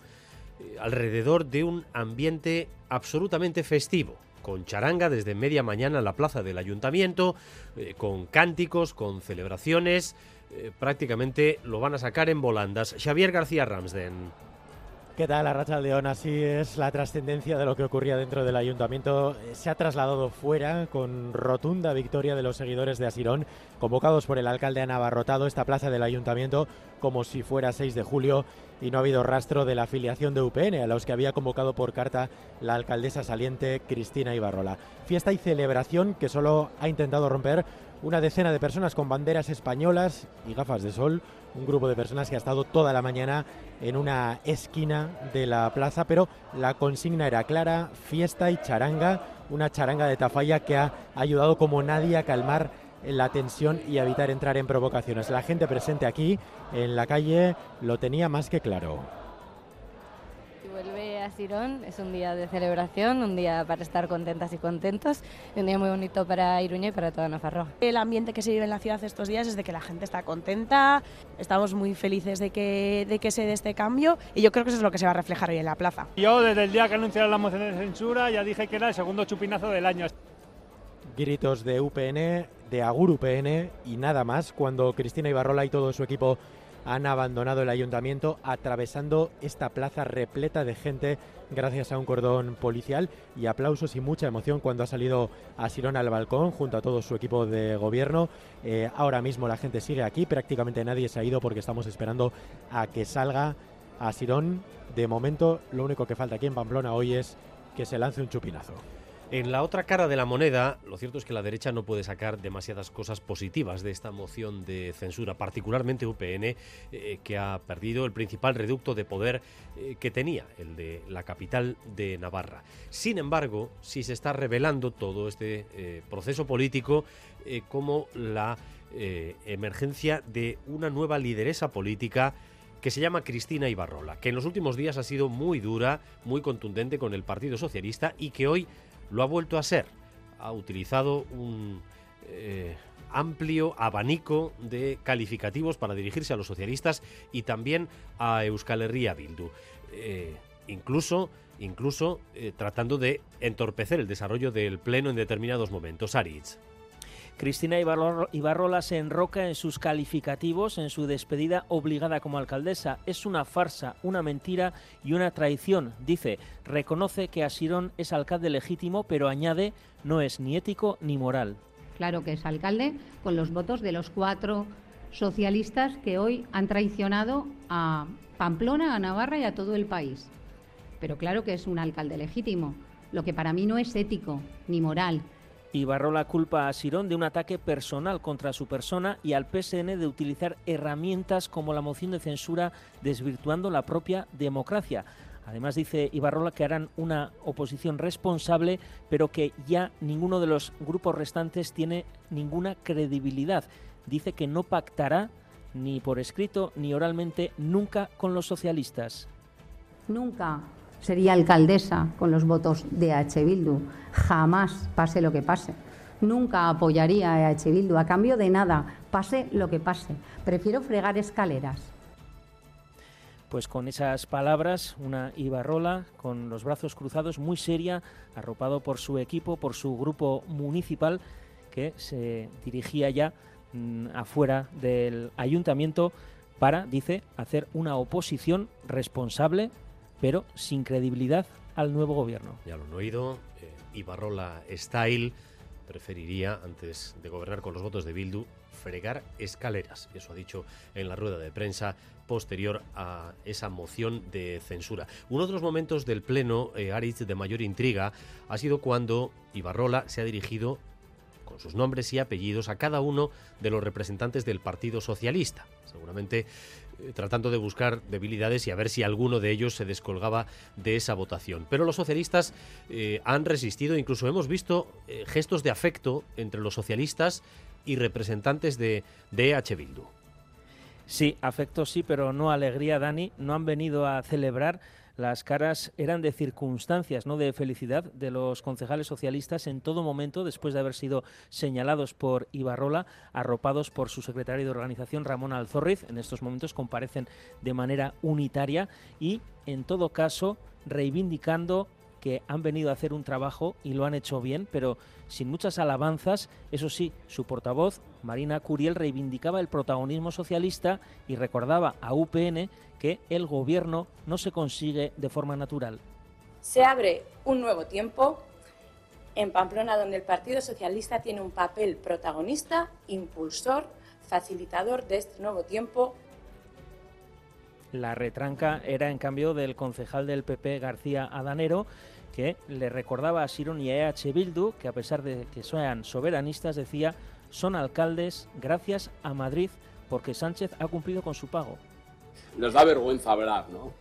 eh, alrededor de un ambiente absolutamente festivo, con charanga desde media mañana en la plaza del ayuntamiento, eh, con cánticos, con celebraciones. Eh, prácticamente lo van a sacar en volandas. Xavier García Ramsden. ¿Qué tal, Arracha León? Así es la trascendencia de lo que ocurría dentro del ayuntamiento. Eh, Se ha trasladado fuera con rotunda victoria de los seguidores de Asirón, convocados por el alcalde Ana Barrotado, esta plaza del ayuntamiento como si fuera 6 de julio y no ha habido rastro de la afiliación de UPN, a los que había convocado por carta la alcaldesa saliente Cristina Ibarrola. Fiesta y celebración que solo ha intentado romper una decena de personas con banderas españolas y gafas de sol, un grupo de personas que ha estado toda la mañana en una esquina de la plaza, pero la consigna era clara, fiesta y charanga, una charanga de Tafalla que ha ayudado como nadie a calmar la tensión y evitar entrar en provocaciones. La gente presente aquí en la calle lo tenía más que claro. A Sirón es un día de celebración, un día para estar contentas y contentos, y un día muy bonito para Iruña y para toda Nafarroa. El ambiente que se vive en la ciudad estos días es de que la gente está contenta, estamos muy felices de que, de que se dé este cambio y yo creo que eso es lo que se va a reflejar hoy en la plaza. Yo desde el día que anunciaron la moción de censura ya dije que era el segundo chupinazo del año. Gritos de UPN, de Agur UPN y nada más cuando Cristina Ibarrola y todo su equipo han abandonado el ayuntamiento atravesando esta plaza repleta de gente gracias a un cordón policial y aplausos y mucha emoción cuando ha salido a Sirón al balcón junto a todo su equipo de gobierno. Eh, ahora mismo la gente sigue aquí, prácticamente nadie se ha ido porque estamos esperando a que salga a Sirón. De momento lo único que falta aquí en Pamplona hoy es que se lance un chupinazo. En la otra cara de la moneda, lo cierto es que la derecha no puede sacar demasiadas cosas positivas de esta moción de censura, particularmente UPN, eh, que ha perdido el principal reducto de poder eh, que tenía, el de la capital de Navarra. Sin embargo, sí se está revelando todo este eh, proceso político como la emergencia de una nueva lideresa política que se llama Cristina Ibarrola, que en los últimos días ha sido muy dura, muy contundente con el Partido Socialista y que hoy lo ha vuelto a ser. Ha utilizado un eh, amplio abanico de calificativos para dirigirse a los socialistas y también a Euskal Herria Bildu. Eh, incluso incluso eh, tratando de entorpecer el desarrollo del pleno en determinados momentos. Aritz. Cristina Ibarro- Ibarrola se enroca en sus calificativos en su despedida obligada como alcaldesa. Es una farsa, una mentira y una traición. Dice, reconoce que Asirón es alcalde legítimo, pero añade, no es ni ético ni moral. Claro que es alcalde con los votos de los cuatro socialistas que hoy han traicionado a Pamplona, a Navarra y a todo el país. Pero claro que es un alcalde legítimo, lo que para mí no es ético ni moral. Ibarrola culpa a Sirón de un ataque personal contra su persona y al PSN de utilizar herramientas como la moción de censura desvirtuando la propia democracia. Además dice Ibarrola que harán una oposición responsable, pero que ya ninguno de los grupos restantes tiene ninguna credibilidad. Dice que no pactará ni por escrito ni oralmente nunca con los socialistas. Nunca sería alcaldesa con los votos de H. Bildu. Jamás, pase lo que pase. Nunca apoyaría a H. Bildu a cambio de nada, pase lo que pase. Prefiero fregar escaleras. Pues con esas palabras, una Ibarrola con los brazos cruzados, muy seria, arropado por su equipo, por su grupo municipal, que se dirigía ya mm, afuera del ayuntamiento para, dice, hacer una oposición responsable, pero sin credibilidad al nuevo gobierno. Ya lo han oído, eh, Ibarrola Style preferiría, antes de gobernar con los votos de Bildu, fregar escaleras. Eso ha dicho en la rueda de prensa posterior a esa moción de censura. Uno de los momentos del pleno, eh, de mayor intriga, ha sido cuando Ibarrola se ha dirigido con sus nombres y apellidos a cada uno de los representantes del Partido Socialista. Seguramente tratando de buscar debilidades y a ver si alguno de ellos se descolgaba de esa votación. Pero los socialistas eh, han resistido, incluso hemos visto eh, gestos de afecto entre los socialistas y representantes de, de EH Bildu. Sí, afecto sí, pero no alegría, Dani. No han venido a celebrar. Las caras eran de circunstancias, no de felicidad, de los concejales socialistas en todo momento, después de haber sido señalados por Ibarrola, arropados por su secretario de organización, Ramón Alzorriz. En estos momentos comparecen de manera unitaria y, en todo caso, reivindicando que han venido a hacer un trabajo y lo han hecho bien, pero sin muchas alabanzas. Eso sí, su portavoz, Marina Curiel, reivindicaba el protagonismo socialista y recordaba a UPN que el gobierno no se consigue de forma natural. Se abre un nuevo tiempo en Pamplona donde el Partido Socialista tiene un papel protagonista, impulsor, facilitador de este nuevo tiempo La retranca era en cambio del concejal del PP García Adanero, que le recordaba a Sirón y a EH Bildu que a pesar de que sean soberanistas, decía, son alcaldes gracias a Madrid porque Sánchez ha cumplido con su pago. Les da vergüenza hablar, ¿no?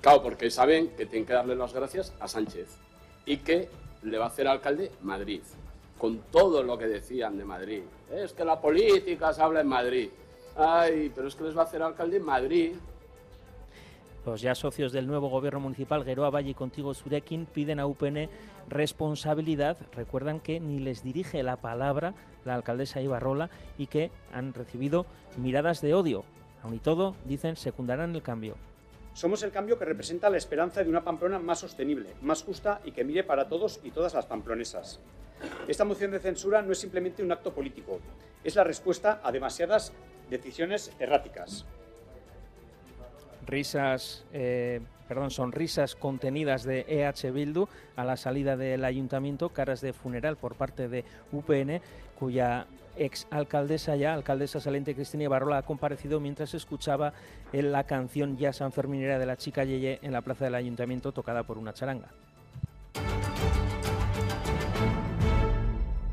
Claro, porque saben que tienen que darle las gracias a Sánchez y que le va a hacer alcalde Madrid, con todo lo que decían de Madrid. Es que la política se habla en Madrid. Ay, pero es que les va a hacer alcalde Madrid. Los ya socios del nuevo gobierno municipal, Geroa Valle y Contigo Surekin, piden a UPN responsabilidad. Recuerdan que ni les dirige la palabra la alcaldesa Ibarrola y que han recibido miradas de odio. Aun y todo, dicen, secundarán el cambio. Somos el cambio que representa la esperanza de una Pamplona más sostenible, más justa y que mire para todos y todas las pamplonesas. Esta moción de censura no es simplemente un acto político, es la respuesta a demasiadas decisiones erráticas. Risas, eh, sonrisas contenidas de EH Bildu a la salida del ayuntamiento, caras de funeral por parte de UPN, cuya ex alcaldesa ya, alcaldesa saliente Cristina Ibarrola, ha comparecido mientras escuchaba la canción ya sanferminera de la chica Yeye en la plaza del ayuntamiento tocada por una charanga.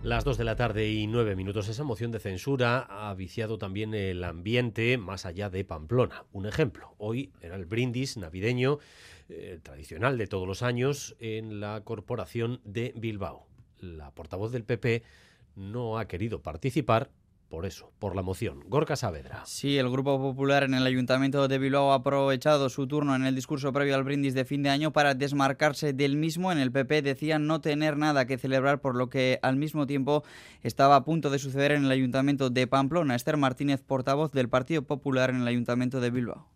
Las 2 de la tarde y 9 minutos. Esa moción de censura ha viciado también el ambiente más allá de Pamplona. Un ejemplo, hoy era el brindis navideño eh, tradicional de todos los años en la Corporación de Bilbao. La portavoz del PP no ha querido participar por eso, por la moción. Gorka Saavedra. Sí, el Grupo Popular en el Ayuntamiento de Bilbao ha aprovechado su turno en el discurso previo al brindis de fin de año para desmarcarse del mismo. En el PP decían no tener nada que celebrar, por lo que al mismo tiempo estaba a punto de suceder en el Ayuntamiento de Pamplona. Esther Martínez, portavoz del Partido Popular en el Ayuntamiento de Bilbao.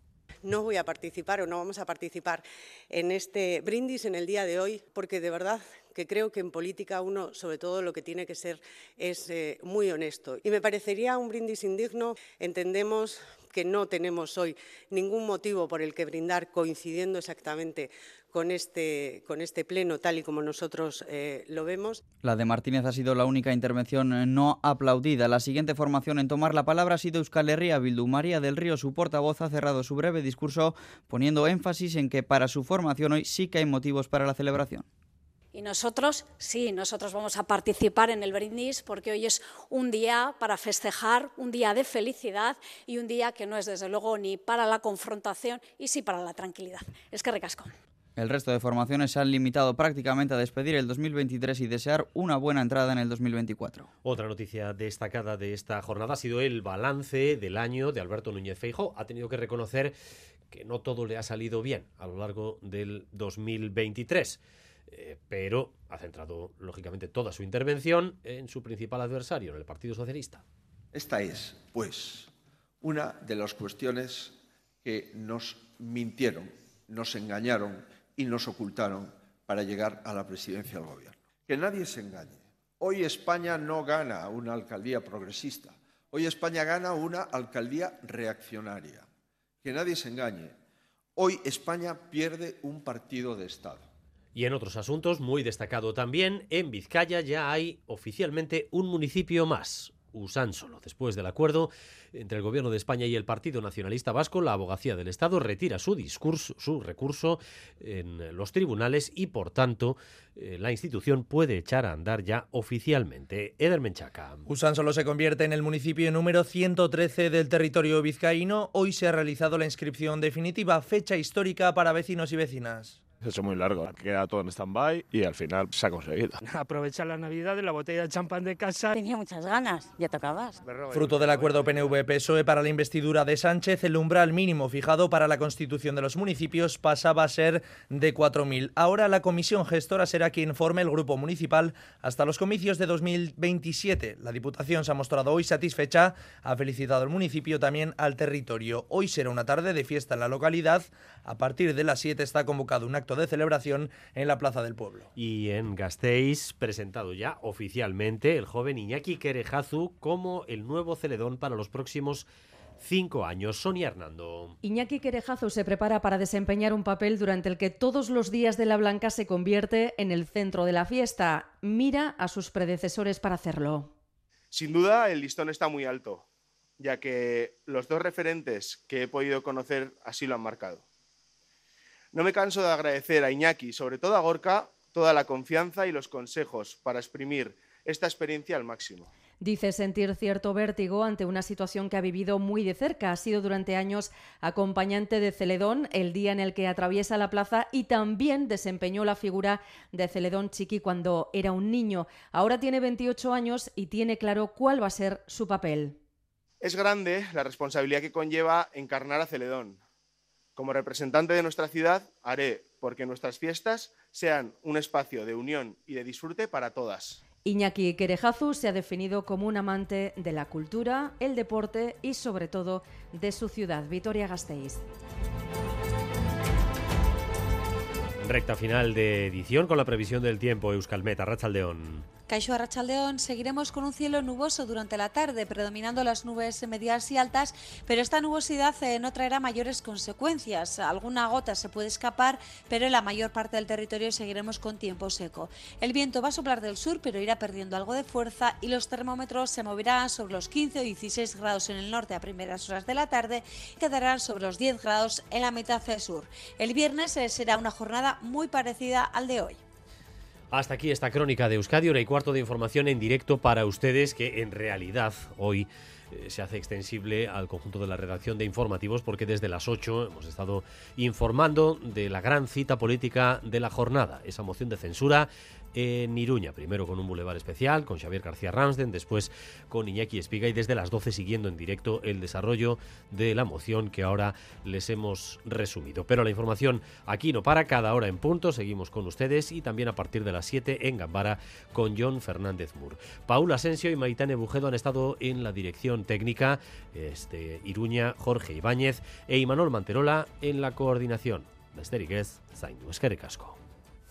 no voy a participar o no vamos a participar en este brindis en el día de hoy, porque de verdad que creo que en política uno, sobre todo, lo que tiene que ser es eh, muy honesto. Y me parecería un brindis indigno. Entendemos que no tenemos hoy ningún motivo por el que brindar coincidiendo exactamente con este, con este pleno tal y como nosotros eh, lo vemos. La de Martínez ha sido la única intervención eh, no aplaudida. La siguiente formación en tomar la palabra ha sido Euskal Herria Bildu. María del Río, su portavoz, ha cerrado su breve discurso poniendo énfasis en que para su formación hoy sí que hay motivos para la celebración. Y nosotros, sí, nosotros vamos a participar en el brindis porque hoy es un día para festejar, un día de felicidad y un día que no es desde luego ni para la confrontación y sí para la tranquilidad. Es que recasco. El resto de formaciones se han limitado prácticamente a despedir el 2023 y desear una buena entrada en el 2024. Otra noticia destacada de esta jornada ha sido el balance del año de Alberto Núñez Feijóo. Ha tenido que reconocer que no todo le ha salido bien a lo largo del 2023. Eh, pero ha centrado, lógicamente, toda su intervención en su principal adversario, en el Partido Socialista. Esta es, pues, una de las cuestiones que nos mintieron, nos engañaron y nos ocultaron para llegar a la presidencia del Gobierno. Que nadie se engañe. Hoy España no gana una alcaldía progresista. Hoy España gana una alcaldía reaccionaria. Que nadie se engañe. Hoy España pierde un partido de Estado. Y en otros asuntos, muy destacado también, en Vizcaya ya hay oficialmente un municipio más, Usánsolo. Después del acuerdo entre el Gobierno de España y el Partido Nacionalista Vasco, la Abogacía del Estado retira su discurso, su recurso en los tribunales y, por tanto, eh, la institución puede echar a andar ya oficialmente. Eder Menchaca. Usánsolo se convierte en el municipio número 113 del territorio vizcaíno. Hoy se ha realizado la inscripción definitiva, fecha histórica para vecinos y vecinas. Se ha hecho muy largo, queda todo en stand-by y al final se ha conseguido. Aprovechar la Navidad de la botella de champán de casa. Tenía muchas ganas, ya tocabas. Fruto del acuerdo PNV-PSOE para la investidura de Sánchez, el umbral mínimo fijado para la constitución de los municipios pasaba a ser de 4.000. Ahora la comisión gestora será quien forme el grupo municipal hasta los comicios de 2027. La Diputación se ha mostrado hoy satisfecha, ha felicitado al municipio también al territorio. Hoy será una tarde de fiesta en la localidad. A partir de las 7 está convocado un acto acto de celebración en la Plaza del Pueblo. Y en Gasteiz, presentado ya oficialmente el joven Iñaki Querejazu como el nuevo celedón para los próximos cinco años. Sonia Hernando. Iñaki Querejazo se prepara para desempeñar un papel durante el que todos los días de la Blanca se convierte en el centro de la fiesta. Mira a sus predecesores para hacerlo. Sin duda, el listón está muy alto, ya que los dos referentes que he podido conocer así lo han marcado. No me canso de agradecer a Iñaki, sobre todo a Gorka, toda la confianza y los consejos para exprimir esta experiencia al máximo. Dice sentir cierto vértigo ante una situación que ha vivido muy de cerca. Ha sido durante años acompañante de Celedón el día en el que atraviesa la plaza y también desempeñó la figura de Celedón Chiqui cuando era un niño. Ahora tiene 28 años y tiene claro cuál va a ser su papel. Es grande la responsabilidad que conlleva encarnar a Celedón. Como representante de nuestra ciudad, haré porque nuestras fiestas sean un espacio de unión y de disfrute para todas. Iñaki Querejazu se ha definido como un amante de la cultura, el deporte y sobre todo de su ciudad, Vitoria Gasteiz. Recta final de edición con la previsión del tiempo, Euskalmeta, Rachaldeón. Caixo Arrachaldeón seguiremos con un cielo nuboso durante la tarde, predominando las nubes medias y altas, pero esta nubosidad eh, no traerá mayores consecuencias. Alguna gota se puede escapar, pero en la mayor parte del territorio seguiremos con tiempo seco. El viento va a soplar del sur, pero irá perdiendo algo de fuerza y los termómetros se moverán sobre los 15 o 16 grados en el norte a primeras horas de la tarde, quedarán sobre los 10 grados en la mitad sur. El viernes eh, será una jornada muy parecida al de hoy. Hasta aquí esta crónica de Euskadi, hora y cuarto de información en directo para ustedes que en realidad hoy eh, se hace extensible al conjunto de la redacción de informativos porque desde las 8 hemos estado informando de la gran cita política de la jornada, esa moción de censura en Iruña. Primero con un bulevar especial, con Xavier García Ramsden, después con Iñaki Espiga y desde las 12 siguiendo en directo el desarrollo de la moción que ahora les hemos resumido. Pero la información aquí no para, cada hora en punto, seguimos con ustedes y también a partir de las 7 en Gambara con John Fernández Mur. Paul Asensio y Maitane Bujedo han estado en la dirección técnica, este, Iruña, Jorge Ibáñez e Imanol Manterola en la coordinación. Besterik ez, zaindu eskerrik asko.